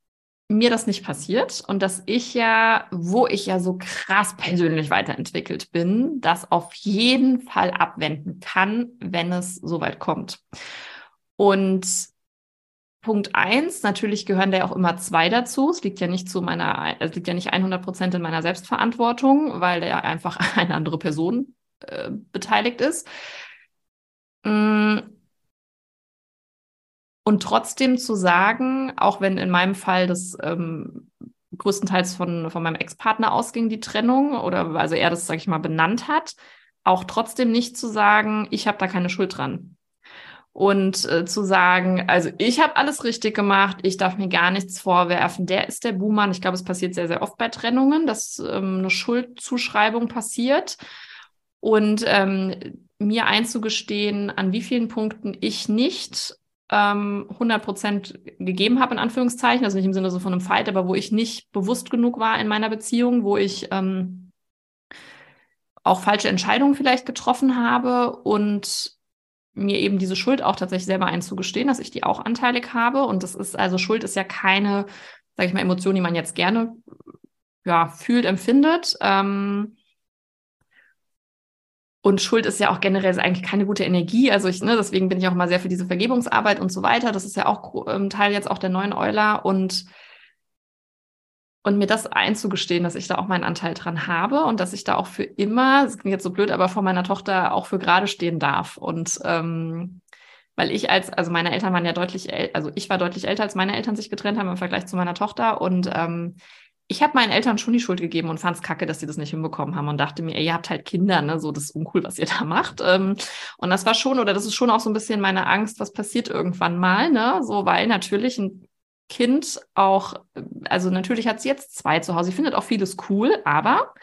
mir das nicht passiert und dass ich ja, wo ich ja so krass persönlich weiterentwickelt bin, das auf jeden Fall abwenden kann, wenn es soweit kommt. Und Punkt eins, natürlich gehören da ja auch immer zwei dazu. Es liegt ja nicht zu meiner, es liegt ja nicht 100 Prozent in meiner Selbstverantwortung, weil da ja einfach eine andere Person äh, beteiligt ist. Mm. Und trotzdem zu sagen, auch wenn in meinem Fall das ähm, größtenteils von, von meinem Ex-Partner ausging, die Trennung, oder also er das, sag ich mal, benannt hat, auch trotzdem nicht zu sagen, ich habe da keine Schuld dran und äh, zu sagen, also ich habe alles richtig gemacht, ich darf mir gar nichts vorwerfen, der ist der Buhmann. Ich glaube, es passiert sehr, sehr oft bei Trennungen, dass ähm, eine Schuldzuschreibung passiert. Und ähm, mir einzugestehen, an wie vielen Punkten ich nicht ähm, 100 Prozent gegeben habe, in Anführungszeichen, also nicht im Sinne so von einem Fight, aber wo ich nicht bewusst genug war in meiner Beziehung, wo ich ähm, auch falsche Entscheidungen vielleicht getroffen habe. Und mir eben diese Schuld auch tatsächlich selber einzugestehen, dass ich die auch anteilig habe. Und das ist, also Schuld ist ja keine, sage ich mal, Emotion, die man jetzt gerne ja, fühlt, empfindet. Ähm, und Schuld ist ja auch generell eigentlich keine gute Energie. Also ich, ne, deswegen bin ich auch mal sehr für diese Vergebungsarbeit und so weiter. Das ist ja auch ähm, Teil jetzt auch der neuen Euler. Und und mir das einzugestehen, dass ich da auch meinen Anteil dran habe und dass ich da auch für immer, das klingt jetzt so blöd, aber vor meiner Tochter auch für gerade stehen darf. Und ähm, weil ich als, also meine Eltern waren ja deutlich, also ich war deutlich älter, als meine Eltern sich getrennt haben im Vergleich zu meiner Tochter. Und ähm, ich habe meinen Eltern schon die Schuld gegeben und fand es kacke, dass sie das nicht hinbekommen haben und dachte mir, ey, ihr habt halt Kinder, ne, so das ist uncool, was ihr da macht. Ähm, und das war schon, oder das ist schon auch so ein bisschen meine Angst, was passiert irgendwann mal, ne, so, weil natürlich ein Kind auch, also natürlich hat sie jetzt zwei zu Hause. Sie findet auch vieles cool, aber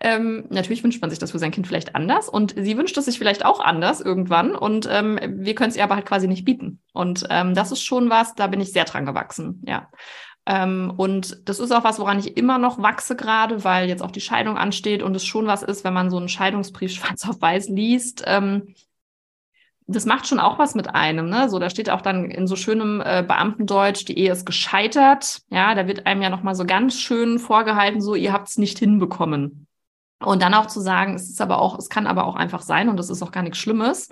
ähm, natürlich wünscht man sich das für sein Kind vielleicht anders und sie wünscht es sich vielleicht auch anders irgendwann und ähm, wir können es ihr aber halt quasi nicht bieten. Und ähm, das ist schon was, da bin ich sehr dran gewachsen, ja. Ähm, und das ist auch was, woran ich immer noch wachse gerade, weil jetzt auch die Scheidung ansteht und es schon was ist, wenn man so einen Scheidungsbrief schwarz auf weiß liest, ähm, das macht schon auch was mit einem, ne? So, da steht auch dann in so schönem äh, Beamtendeutsch, die Ehe ist gescheitert. Ja, da wird einem ja nochmal so ganz schön vorgehalten, so, ihr habt es nicht hinbekommen. Und dann auch zu sagen, es ist aber auch, es kann aber auch einfach sein und das ist auch gar nichts Schlimmes,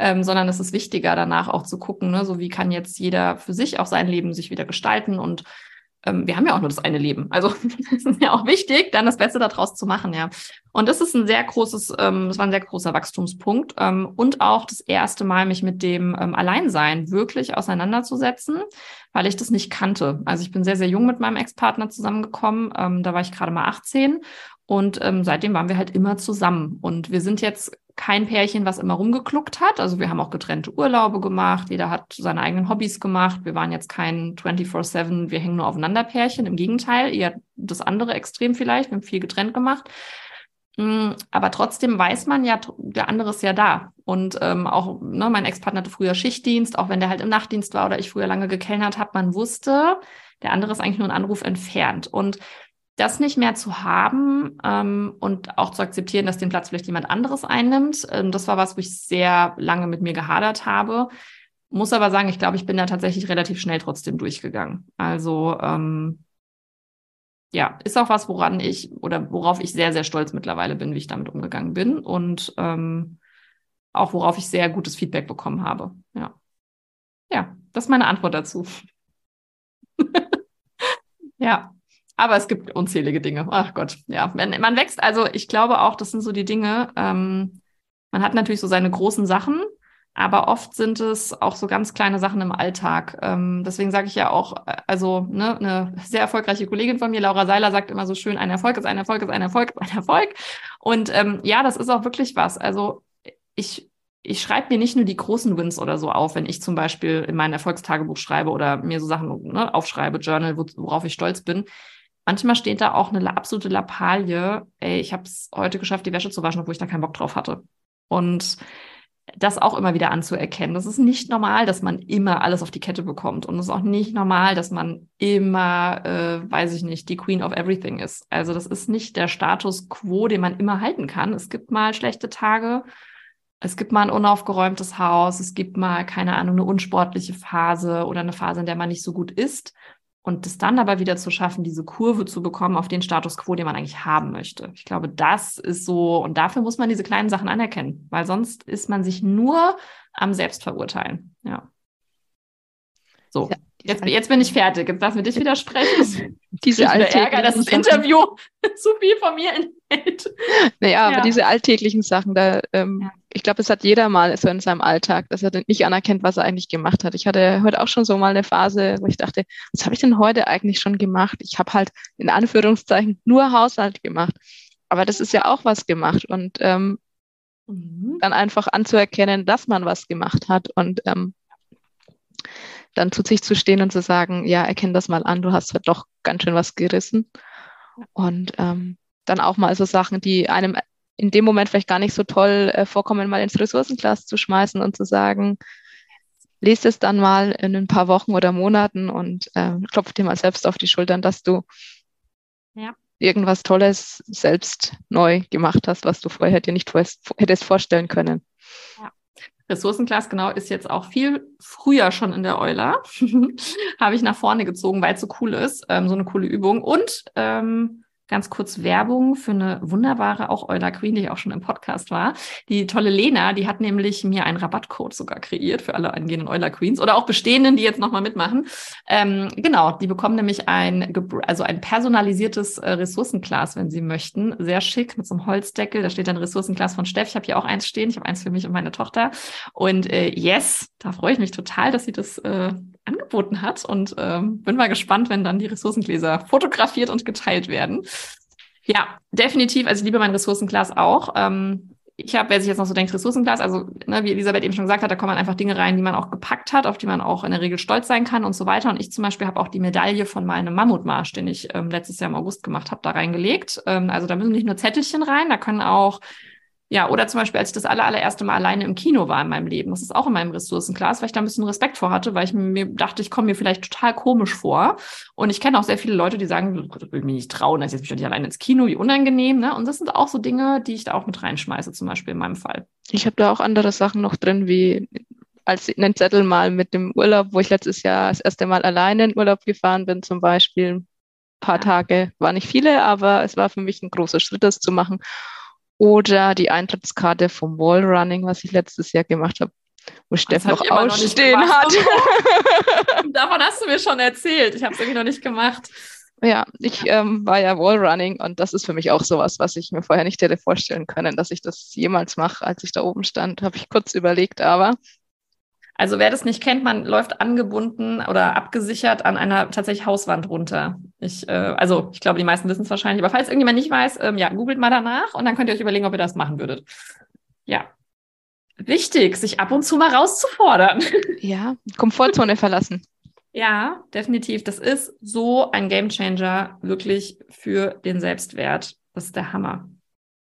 ähm, sondern es ist wichtiger, danach auch zu gucken, ne, so wie kann jetzt jeder für sich auch sein Leben sich wieder gestalten und ähm, wir haben ja auch nur das eine Leben. Also es ist ja auch wichtig, dann das Beste daraus zu machen, ja. Und das ist ein sehr großes, ähm, das war ein sehr großer Wachstumspunkt ähm, und auch das erste Mal mich mit dem ähm, Alleinsein wirklich auseinanderzusetzen, weil ich das nicht kannte. Also ich bin sehr, sehr jung mit meinem Ex-Partner zusammengekommen. Ähm, da war ich gerade mal 18 und ähm, seitdem waren wir halt immer zusammen. Und wir sind jetzt kein Pärchen, was immer rumgekluckt hat. Also wir haben auch getrennte Urlaube gemacht. Jeder hat seine eigenen Hobbys gemacht. Wir waren jetzt kein 24-7, wir hängen nur aufeinander Pärchen. Im Gegenteil, eher das andere Extrem vielleicht. Wir haben viel getrennt gemacht. Mm, aber trotzdem weiß man ja, der andere ist ja da. Und ähm, auch, ne, mein Ex-Partner hatte früher Schichtdienst, auch wenn der halt im Nachtdienst war oder ich früher lange gekellnert habe, man wusste, der andere ist eigentlich nur ein Anruf entfernt. Und das nicht mehr zu haben ähm, und auch zu akzeptieren, dass den Platz vielleicht jemand anderes einnimmt, ähm, das war was, wo ich sehr lange mit mir gehadert habe. Muss aber sagen, ich glaube, ich bin da tatsächlich relativ schnell trotzdem durchgegangen. Also ähm, ja, ist auch was, woran ich oder worauf ich sehr, sehr stolz mittlerweile bin, wie ich damit umgegangen bin und ähm, auch worauf ich sehr gutes Feedback bekommen habe. Ja. Ja, das ist meine Antwort dazu. ja. Aber es gibt unzählige Dinge. Ach Gott, ja. Wenn, man wächst, also ich glaube auch, das sind so die Dinge, ähm, man hat natürlich so seine großen Sachen, aber oft sind es auch so ganz kleine Sachen im Alltag. Ähm, deswegen sage ich ja auch, äh, also ne, eine sehr erfolgreiche Kollegin von mir, Laura Seiler, sagt immer so schön, ein Erfolg ist ein Erfolg ist ein Erfolg ist ein Erfolg. Und ähm, ja, das ist auch wirklich was. Also ich ich schreibe mir nicht nur die großen Wins oder so auf, wenn ich zum Beispiel in mein Erfolgstagebuch schreibe oder mir so Sachen ne, aufschreibe, Journal, worauf ich stolz bin. Manchmal steht da auch eine absolute Lappalie, ey, ich habe es heute geschafft, die Wäsche zu waschen, obwohl ich da keinen Bock drauf hatte. Und das auch immer wieder anzuerkennen. Das ist nicht normal, dass man immer alles auf die Kette bekommt. Und es ist auch nicht normal, dass man immer, äh, weiß ich nicht, die Queen of Everything ist. Also das ist nicht der Status quo, den man immer halten kann. Es gibt mal schlechte Tage. Es gibt mal ein unaufgeräumtes Haus. Es gibt mal, keine Ahnung, eine unsportliche Phase oder eine Phase, in der man nicht so gut isst. Und es dann aber wieder zu schaffen, diese Kurve zu bekommen auf den Status quo, den man eigentlich haben möchte. Ich glaube, das ist so, und dafür muss man diese kleinen Sachen anerkennen, weil sonst ist man sich nur am Selbstverurteilen. Ja. So. Jetzt, jetzt bin ich fertig. Jetzt darf mir dich widersprechen. Diese Ärger, dass das Interview zu viel von mir enthält. Naja, ja. aber diese alltäglichen Sachen, da ähm, ja ich glaube, es hat jeder mal so in seinem Alltag, dass er nicht anerkennt, was er eigentlich gemacht hat. Ich hatte heute auch schon so mal eine Phase, wo ich dachte, was habe ich denn heute eigentlich schon gemacht? Ich habe halt in Anführungszeichen nur Haushalt gemacht. Aber das ist ja auch was gemacht. Und ähm, mhm. dann einfach anzuerkennen, dass man was gemacht hat und ähm, dann zu sich zu stehen und zu sagen, ja, erkenn das mal an, du hast halt doch ganz schön was gerissen. Und ähm, dann auch mal so Sachen, die einem in dem Moment vielleicht gar nicht so toll äh, vorkommen, mal ins Ressourcenglas zu schmeißen und zu sagen, lest es dann mal in ein paar Wochen oder Monaten und äh, klopf dir mal selbst auf die Schultern, dass du ja. irgendwas Tolles selbst neu gemacht hast, was du vorher dir nicht vor hättest vorstellen können. Ja. Ressourcenglas, genau, ist jetzt auch viel früher schon in der Euler. Habe ich nach vorne gezogen, weil es so cool ist, ähm, so eine coole Übung. Und ähm, ganz kurz Werbung für eine wunderbare, auch Euler Queen, die auch schon im Podcast war. Die tolle Lena, die hat nämlich mir einen Rabattcode sogar kreiert für alle angehenden Euler Queens oder auch bestehenden, die jetzt nochmal mitmachen. Ähm, genau, die bekommen nämlich ein, also ein personalisiertes äh, Ressourcenglas, wenn sie möchten. Sehr schick mit so einem Holzdeckel. Da steht dann Ressourcenglas von Steff. Ich habe hier auch eins stehen. Ich habe eins für mich und meine Tochter. Und äh, yes, da freue ich mich total, dass sie das äh, angeboten hat und ähm, bin mal gespannt, wenn dann die Ressourcengläser fotografiert und geteilt werden. Ja, definitiv. Also ich liebe mein Ressourcenglas auch. Ähm, ich habe, wer sich jetzt noch so denkt, Ressourcenglas, also ne, wie Elisabeth eben schon gesagt hat, da kommen einfach Dinge rein, die man auch gepackt hat, auf die man auch in der Regel stolz sein kann und so weiter. Und ich zum Beispiel habe auch die Medaille von meinem Mammutmarsch, den ich ähm, letztes Jahr im August gemacht habe, da reingelegt. Ähm, also da müssen nicht nur Zettelchen rein, da können auch ja, oder zum Beispiel, als ich das aller, allererste Mal alleine im Kino war in meinem Leben. Das ist auch in meinem Ressourcenglas, weil ich da ein bisschen Respekt vor hatte, weil ich mir dachte, ich komme mir vielleicht total komisch vor. Und ich kenne auch sehr viele Leute, die sagen, ich will mich nicht trauen, dass ich jetzt mich nicht alleine ins Kino, wie unangenehm. Ne? Und das sind auch so Dinge, die ich da auch mit reinschmeiße, zum Beispiel in meinem Fall. Ich habe da auch andere Sachen noch drin, wie als einen Zettel mal mit dem Urlaub, wo ich letztes Jahr das erste Mal alleine in Urlaub gefahren bin, zum Beispiel. Ein paar Tage, war nicht viele, aber es war für mich ein großer Schritt, das zu machen. Oder die Eintrittskarte vom Wallrunning, was ich letztes Jahr gemacht habe, wo Steff noch ausstehen noch hat. Davon hast du mir schon erzählt. Ich habe es irgendwie noch nicht gemacht. Ja, ich ähm, war ja Wallrunning und das ist für mich auch sowas, was ich mir vorher nicht hätte vorstellen können, dass ich das jemals mache. Als ich da oben stand, habe ich kurz überlegt, aber also wer das nicht kennt, man läuft angebunden oder abgesichert an einer tatsächlich Hauswand runter. Ich, äh, also ich glaube, die meisten wissen es wahrscheinlich, aber falls irgendjemand nicht weiß, ähm, ja, googelt mal danach und dann könnt ihr euch überlegen, ob ihr das machen würdet. Ja. Wichtig, sich ab und zu mal rauszufordern. Ja, Komfortzone verlassen. Ja, definitiv. Das ist so ein Gamechanger wirklich für den Selbstwert. Das ist der Hammer.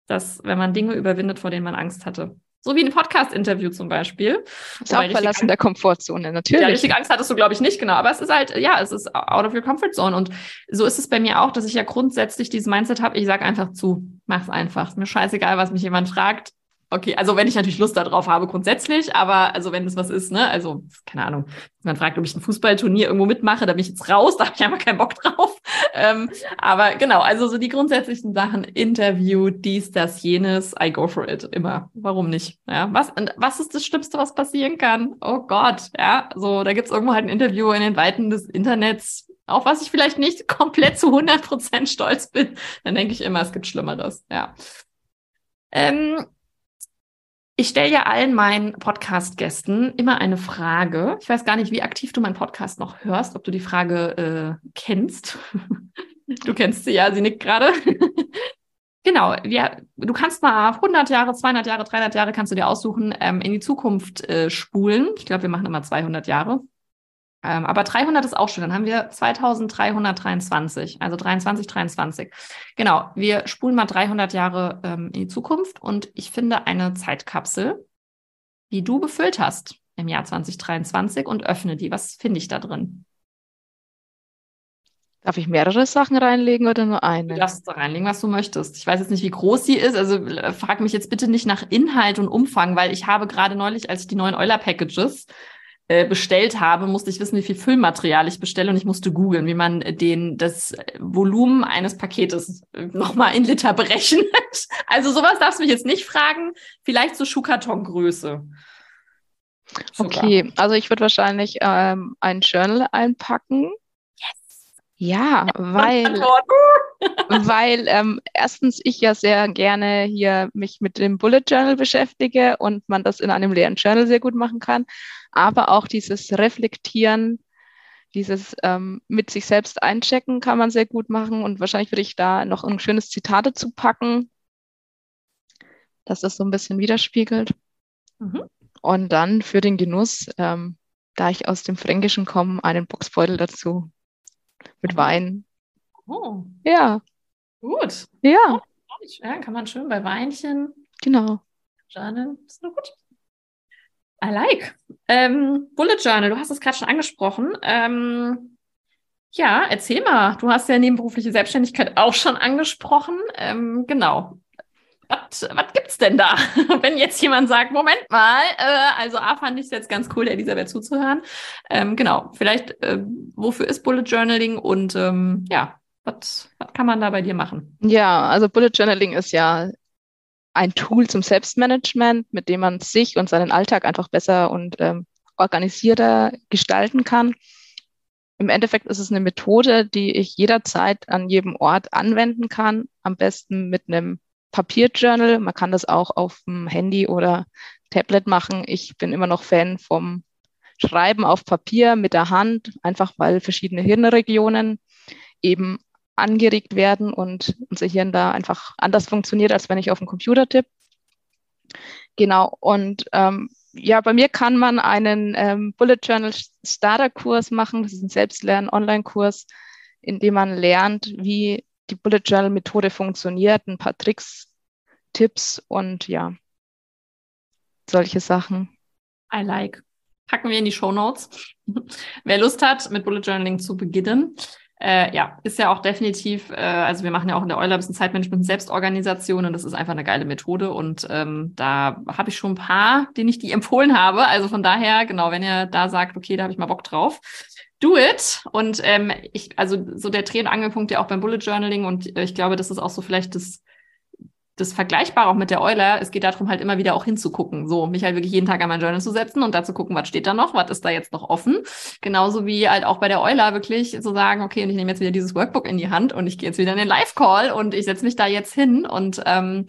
Das, wenn man Dinge überwindet, vor denen man Angst hatte. So wie ein Podcast-Interview zum Beispiel. Ist auch Verlassen der Komfortzone, natürlich. Ja, richtig Angst hattest du, glaube ich, nicht, genau. Aber es ist halt, ja, es ist out of your comfort zone. Und so ist es bei mir auch, dass ich ja grundsätzlich dieses Mindset habe, ich sage einfach zu, mach's einfach. Ist mir scheißegal, was mich jemand fragt. Okay, also wenn ich natürlich Lust darauf habe, grundsätzlich, aber also wenn es was ist, ne, also keine Ahnung, man fragt, ob ich ein Fußballturnier irgendwo mitmache, da bin ich jetzt raus, da habe ich einfach keinen Bock drauf. Ähm, aber genau, also so die grundsätzlichen Sachen, Interview, dies, das, jenes, I go for it, immer. Warum nicht? Ja, was, was ist das Schlimmste, was passieren kann? Oh Gott, ja, so, da gibt's irgendwo halt ein Interview in den Weiten des Internets, auf was ich vielleicht nicht komplett zu 100 Prozent stolz bin, dann denke ich immer, es gibt Schlimmeres, ja. Ähm, ich stelle ja allen meinen Podcast-Gästen immer eine Frage. Ich weiß gar nicht, wie aktiv du meinen Podcast noch hörst, ob du die Frage äh, kennst. du kennst sie ja, sie nickt gerade. genau, ja, du kannst mal 100 Jahre, 200 Jahre, 300 Jahre kannst du dir aussuchen, ähm, in die Zukunft äh, spulen. Ich glaube, wir machen immer 200 Jahre. Ähm, aber 300 ist auch schön. Dann haben wir 2323, also 23, 23. Genau, wir spulen mal 300 Jahre ähm, in die Zukunft und ich finde eine Zeitkapsel, die du befüllt hast im Jahr 2023 und öffne die. Was finde ich da drin? Darf ich mehrere Sachen reinlegen oder nur eine? Du darfst da reinlegen, was du möchtest. Ich weiß jetzt nicht, wie groß sie ist. Also äh, frag mich jetzt bitte nicht nach Inhalt und Umfang, weil ich habe gerade neulich, als ich die neuen Euler-Packages bestellt habe, musste ich wissen, wie viel Füllmaterial ich bestelle und ich musste googeln, wie man den das Volumen eines Paketes äh, nochmal in Liter berechnet. Also sowas darfst du mich jetzt nicht fragen. Vielleicht so Schuhkartongröße. Okay, also ich würde wahrscheinlich ähm, ein Journal einpacken. Yes. Ja, weil, weil ähm, erstens ich ja sehr gerne hier mich mit dem Bullet Journal beschäftige und man das in einem leeren Journal sehr gut machen kann aber auch dieses Reflektieren, dieses ähm, mit sich selbst einchecken kann man sehr gut machen und wahrscheinlich würde ich da noch ein schönes Zitat dazu packen, dass das so ein bisschen widerspiegelt. Mhm. Und dann für den Genuss, ähm, da ich aus dem Fränkischen komme, einen Boxbeutel dazu mit mhm. Wein. Oh. Ja. Gut. Ja. ja. Kann man schön bei Weinchen. Genau. Journal. Ist nur gut. I like. Ähm, Bullet Journal, du hast es gerade schon angesprochen. Ähm, ja, erzähl mal. Du hast ja nebenberufliche Selbstständigkeit auch schon angesprochen. Ähm, genau. Was, was gibt's denn da? Wenn jetzt jemand sagt, Moment mal, äh, also A fand ich es jetzt ganz cool, der Elisabeth zuzuhören. Ähm, genau, vielleicht, äh, wofür ist Bullet Journaling und ähm, ja, was, was kann man da bei dir machen? Ja, also Bullet Journaling ist ja ein Tool zum Selbstmanagement, mit dem man sich und seinen Alltag einfach besser und ähm, organisierter gestalten kann. Im Endeffekt ist es eine Methode, die ich jederzeit an jedem Ort anwenden kann. Am besten mit einem Papierjournal. Man kann das auch auf dem Handy oder Tablet machen. Ich bin immer noch Fan vom Schreiben auf Papier mit der Hand, einfach weil verschiedene Hirnregionen eben angeregt werden und unser Hirn da einfach anders funktioniert, als wenn ich auf dem Computer tippe. Genau, und ähm, ja, bei mir kann man einen ähm, Bullet Journal Starter Kurs machen. Das ist ein Selbstlern-Online-Kurs, in dem man lernt, wie die Bullet Journal Methode funktioniert, ein paar Tricks, Tipps und ja, solche Sachen. I like. Packen wir in die Show Notes. Wer Lust hat, mit Bullet Journaling zu beginnen, äh, ja, ist ja auch definitiv, äh, also wir machen ja auch in der Euler ein bisschen Zeitmanagement Selbstorganisation und das ist einfach eine geile Methode und ähm, da habe ich schon ein paar, denen ich die empfohlen habe. Also von daher, genau, wenn ihr da sagt, okay, da habe ich mal Bock drauf, do it. Und ähm, ich, also so der Dreh- und Angelpunkt ja auch beim Bullet Journaling und äh, ich glaube, das ist auch so vielleicht das das vergleichbar auch mit der Euler. Es geht darum, halt immer wieder auch hinzugucken. So, mich halt wirklich jeden Tag an mein Journal zu setzen und da zu gucken, was steht da noch, was ist da jetzt noch offen. Genauso wie halt auch bei der Euler wirklich zu sagen, okay, und ich nehme jetzt wieder dieses Workbook in die Hand und ich gehe jetzt wieder in den Live-Call und ich setze mich da jetzt hin und ähm,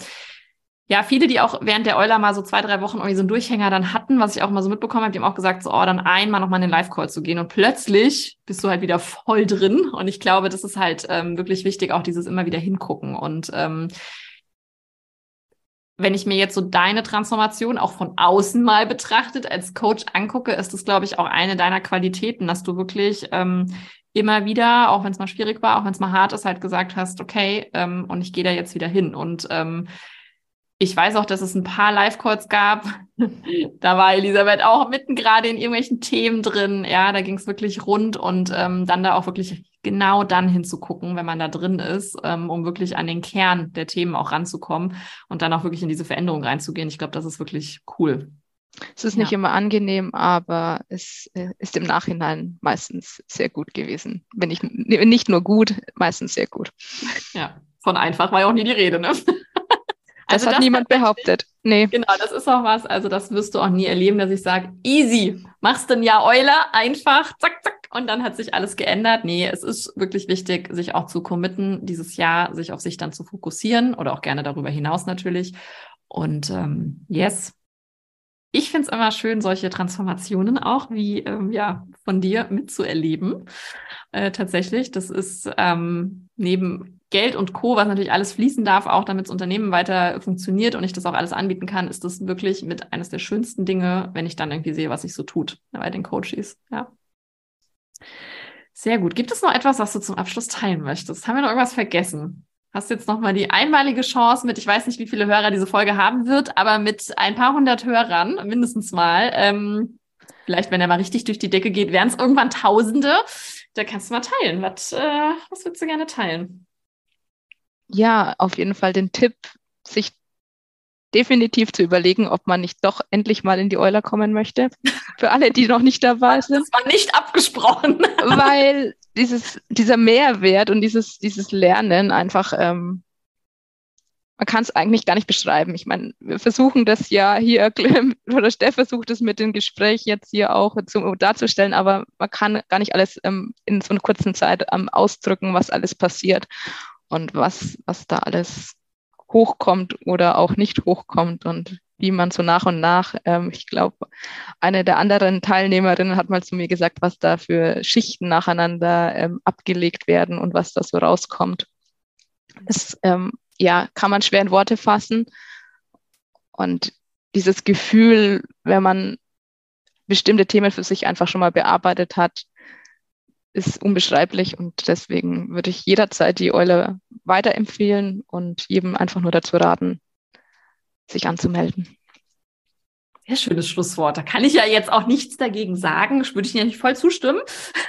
ja, viele, die auch während der Euler mal so zwei, drei Wochen irgendwie so einen Durchhänger dann hatten, was ich auch mal so mitbekommen habe, die haben auch gesagt, so, oh, dann einmal nochmal in den Live-Call zu gehen und plötzlich bist du halt wieder voll drin und ich glaube, das ist halt ähm, wirklich wichtig, auch dieses immer wieder hingucken und ähm, wenn ich mir jetzt so deine Transformation auch von außen mal betrachtet als Coach angucke, ist das, glaube ich, auch eine deiner Qualitäten, dass du wirklich ähm, immer wieder, auch wenn es mal schwierig war, auch wenn es mal hart ist, halt gesagt hast, okay, ähm, und ich gehe da jetzt wieder hin. Und ähm, ich weiß auch, dass es ein paar Live-Calls gab. da war Elisabeth auch mitten gerade in irgendwelchen Themen drin. Ja, da ging es wirklich rund und ähm, dann da auch wirklich genau dann hinzugucken, wenn man da drin ist, ähm, um wirklich an den Kern der Themen auch ranzukommen und dann auch wirklich in diese Veränderung reinzugehen. Ich glaube, das ist wirklich cool. Es ist nicht ja. immer angenehm, aber es äh, ist im Nachhinein meistens sehr gut gewesen. Wenn ich nicht nur gut, meistens sehr gut. Ja, von einfach war ja auch nie die Rede, ne? Das also hat das niemand behauptet. Nee. Genau, das ist auch was. Also das wirst du auch nie erleben, dass ich sage, easy, machst du ein Jahr Euler, einfach, zack, zack, und dann hat sich alles geändert. Nee, es ist wirklich wichtig, sich auch zu committen, dieses Jahr sich auf sich dann zu fokussieren oder auch gerne darüber hinaus natürlich. Und ähm, yes, ich finde es immer schön, solche Transformationen auch wie ähm, ja von dir mitzuerleben. Äh, tatsächlich, das ist ähm, neben Geld und Co., was natürlich alles fließen darf, auch damit das Unternehmen weiter funktioniert und ich das auch alles anbieten kann, ist das wirklich mit eines der schönsten Dinge, wenn ich dann irgendwie sehe, was sich so tut bei den Coaches. Ja. Sehr gut. Gibt es noch etwas, was du zum Abschluss teilen möchtest? Haben wir noch irgendwas vergessen? hast jetzt nochmal die einmalige Chance mit, ich weiß nicht, wie viele Hörer diese Folge haben wird, aber mit ein paar hundert Hörern, mindestens mal, ähm, vielleicht, wenn er mal richtig durch die Decke geht, werden es irgendwann Tausende. Da kannst du mal teilen. Was, äh, was würdest du gerne teilen? Ja, auf jeden Fall den Tipp, sich definitiv zu überlegen, ob man nicht doch endlich mal in die Euler kommen möchte. Für alle, die noch nicht dabei sind. Das war nicht abgesprochen. Weil dieses, dieser Mehrwert und dieses, dieses Lernen einfach, ähm, man kann es eigentlich gar nicht beschreiben. Ich meine, wir versuchen das ja hier, oder Steff versucht es mit dem Gespräch jetzt hier auch zu, darzustellen, aber man kann gar nicht alles ähm, in so einer kurzen Zeit ähm, ausdrücken, was alles passiert und was, was da alles hochkommt oder auch nicht hochkommt und wie man so nach und nach, ähm, ich glaube, eine der anderen Teilnehmerinnen hat mal zu mir gesagt, was da für Schichten nacheinander ähm, abgelegt werden und was da so rauskommt. Das ähm, ja, kann man schwer in Worte fassen. Und dieses Gefühl, wenn man bestimmte Themen für sich einfach schon mal bearbeitet hat, ist unbeschreiblich und deswegen würde ich jederzeit die Eule weiterempfehlen und jedem einfach nur dazu raten, sich anzumelden. Sehr schönes Schlusswort. Da kann ich ja jetzt auch nichts dagegen sagen. Würde ich Ihnen ja nicht voll zustimmen.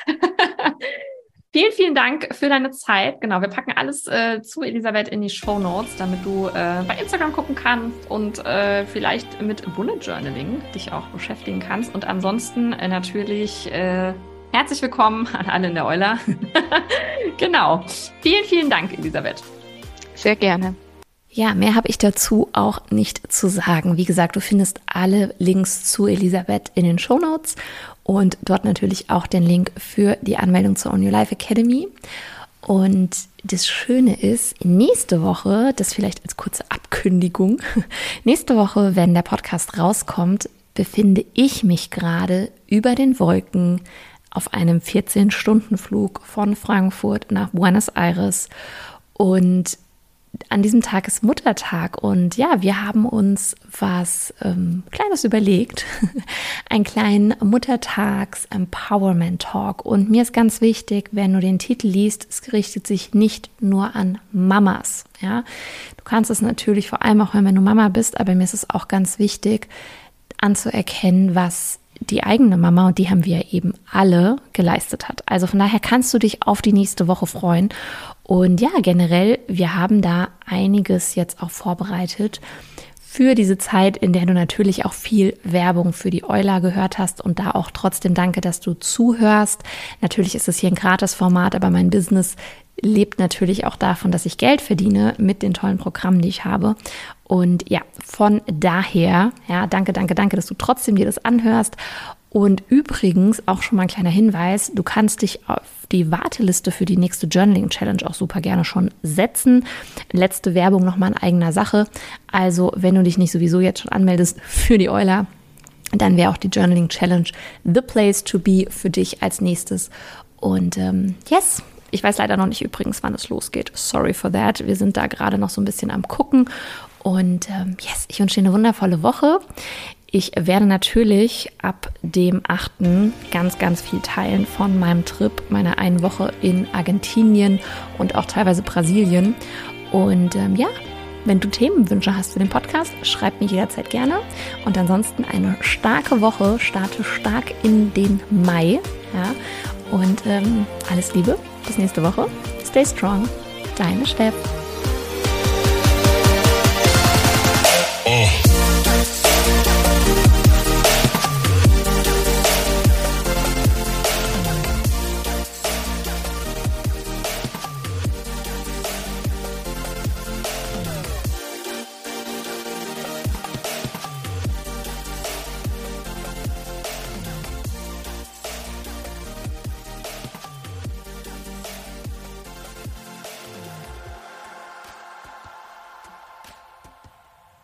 vielen, vielen Dank für deine Zeit. Genau, wir packen alles äh, zu Elisabeth in die Show Notes, damit du äh, bei Instagram gucken kannst und äh, vielleicht mit Bullet Journaling dich auch beschäftigen kannst. Und ansonsten äh, natürlich äh, herzlich willkommen an alle in der Euler. genau. Vielen, vielen Dank, Elisabeth. Sehr gerne. Ja, mehr habe ich dazu auch nicht zu sagen. Wie gesagt, du findest alle Links zu Elisabeth in den Show Notes und dort natürlich auch den Link für die Anmeldung zur On Your Life Academy. Und das Schöne ist, nächste Woche, das vielleicht als kurze Abkündigung, nächste Woche, wenn der Podcast rauskommt, befinde ich mich gerade über den Wolken auf einem 14-Stunden-Flug von Frankfurt nach Buenos Aires. Und an diesem Tag ist Muttertag und ja, wir haben uns was ähm, Kleines überlegt. Einen kleinen Muttertags-Empowerment-Talk. Und mir ist ganz wichtig, wenn du den Titel liest, es richtet sich nicht nur an Mamas. Ja, du kannst es natürlich vor allem auch hören, wenn du Mama bist, aber mir ist es auch ganz wichtig, anzuerkennen, was die eigene Mama, und die haben wir eben alle, geleistet hat. Also von daher kannst du dich auf die nächste Woche freuen. Und ja, generell, wir haben da einiges jetzt auch vorbereitet für diese Zeit, in der du natürlich auch viel Werbung für die Euler gehört hast und da auch trotzdem danke, dass du zuhörst. Natürlich ist es hier ein Gratis-Format, aber mein Business lebt natürlich auch davon, dass ich Geld verdiene mit den tollen Programmen, die ich habe. Und ja, von daher, ja, danke, danke, danke, dass du trotzdem dir das anhörst. Und übrigens auch schon mal ein kleiner Hinweis, du kannst dich auf die Warteliste für die nächste Journaling Challenge auch super gerne schon setzen. Letzte Werbung nochmal in eigener Sache. Also, wenn du dich nicht sowieso jetzt schon anmeldest für die Euler, dann wäre auch die Journaling Challenge the place to be für dich als nächstes. Und ähm, yes, ich weiß leider noch nicht übrigens, wann es losgeht. Sorry for that. Wir sind da gerade noch so ein bisschen am Gucken. Und ähm, yes, ich wünsche dir eine wundervolle Woche. Ich werde natürlich ab dem 8. ganz, ganz viel teilen von meinem Trip, meiner einen Woche in Argentinien und auch teilweise Brasilien. Und ähm, ja, wenn du Themenwünsche hast für den Podcast, schreib mir jederzeit gerne. Und ansonsten eine starke Woche, starte stark in den Mai. Ja, und ähm, alles Liebe bis nächste Woche. Stay strong, deine Steff.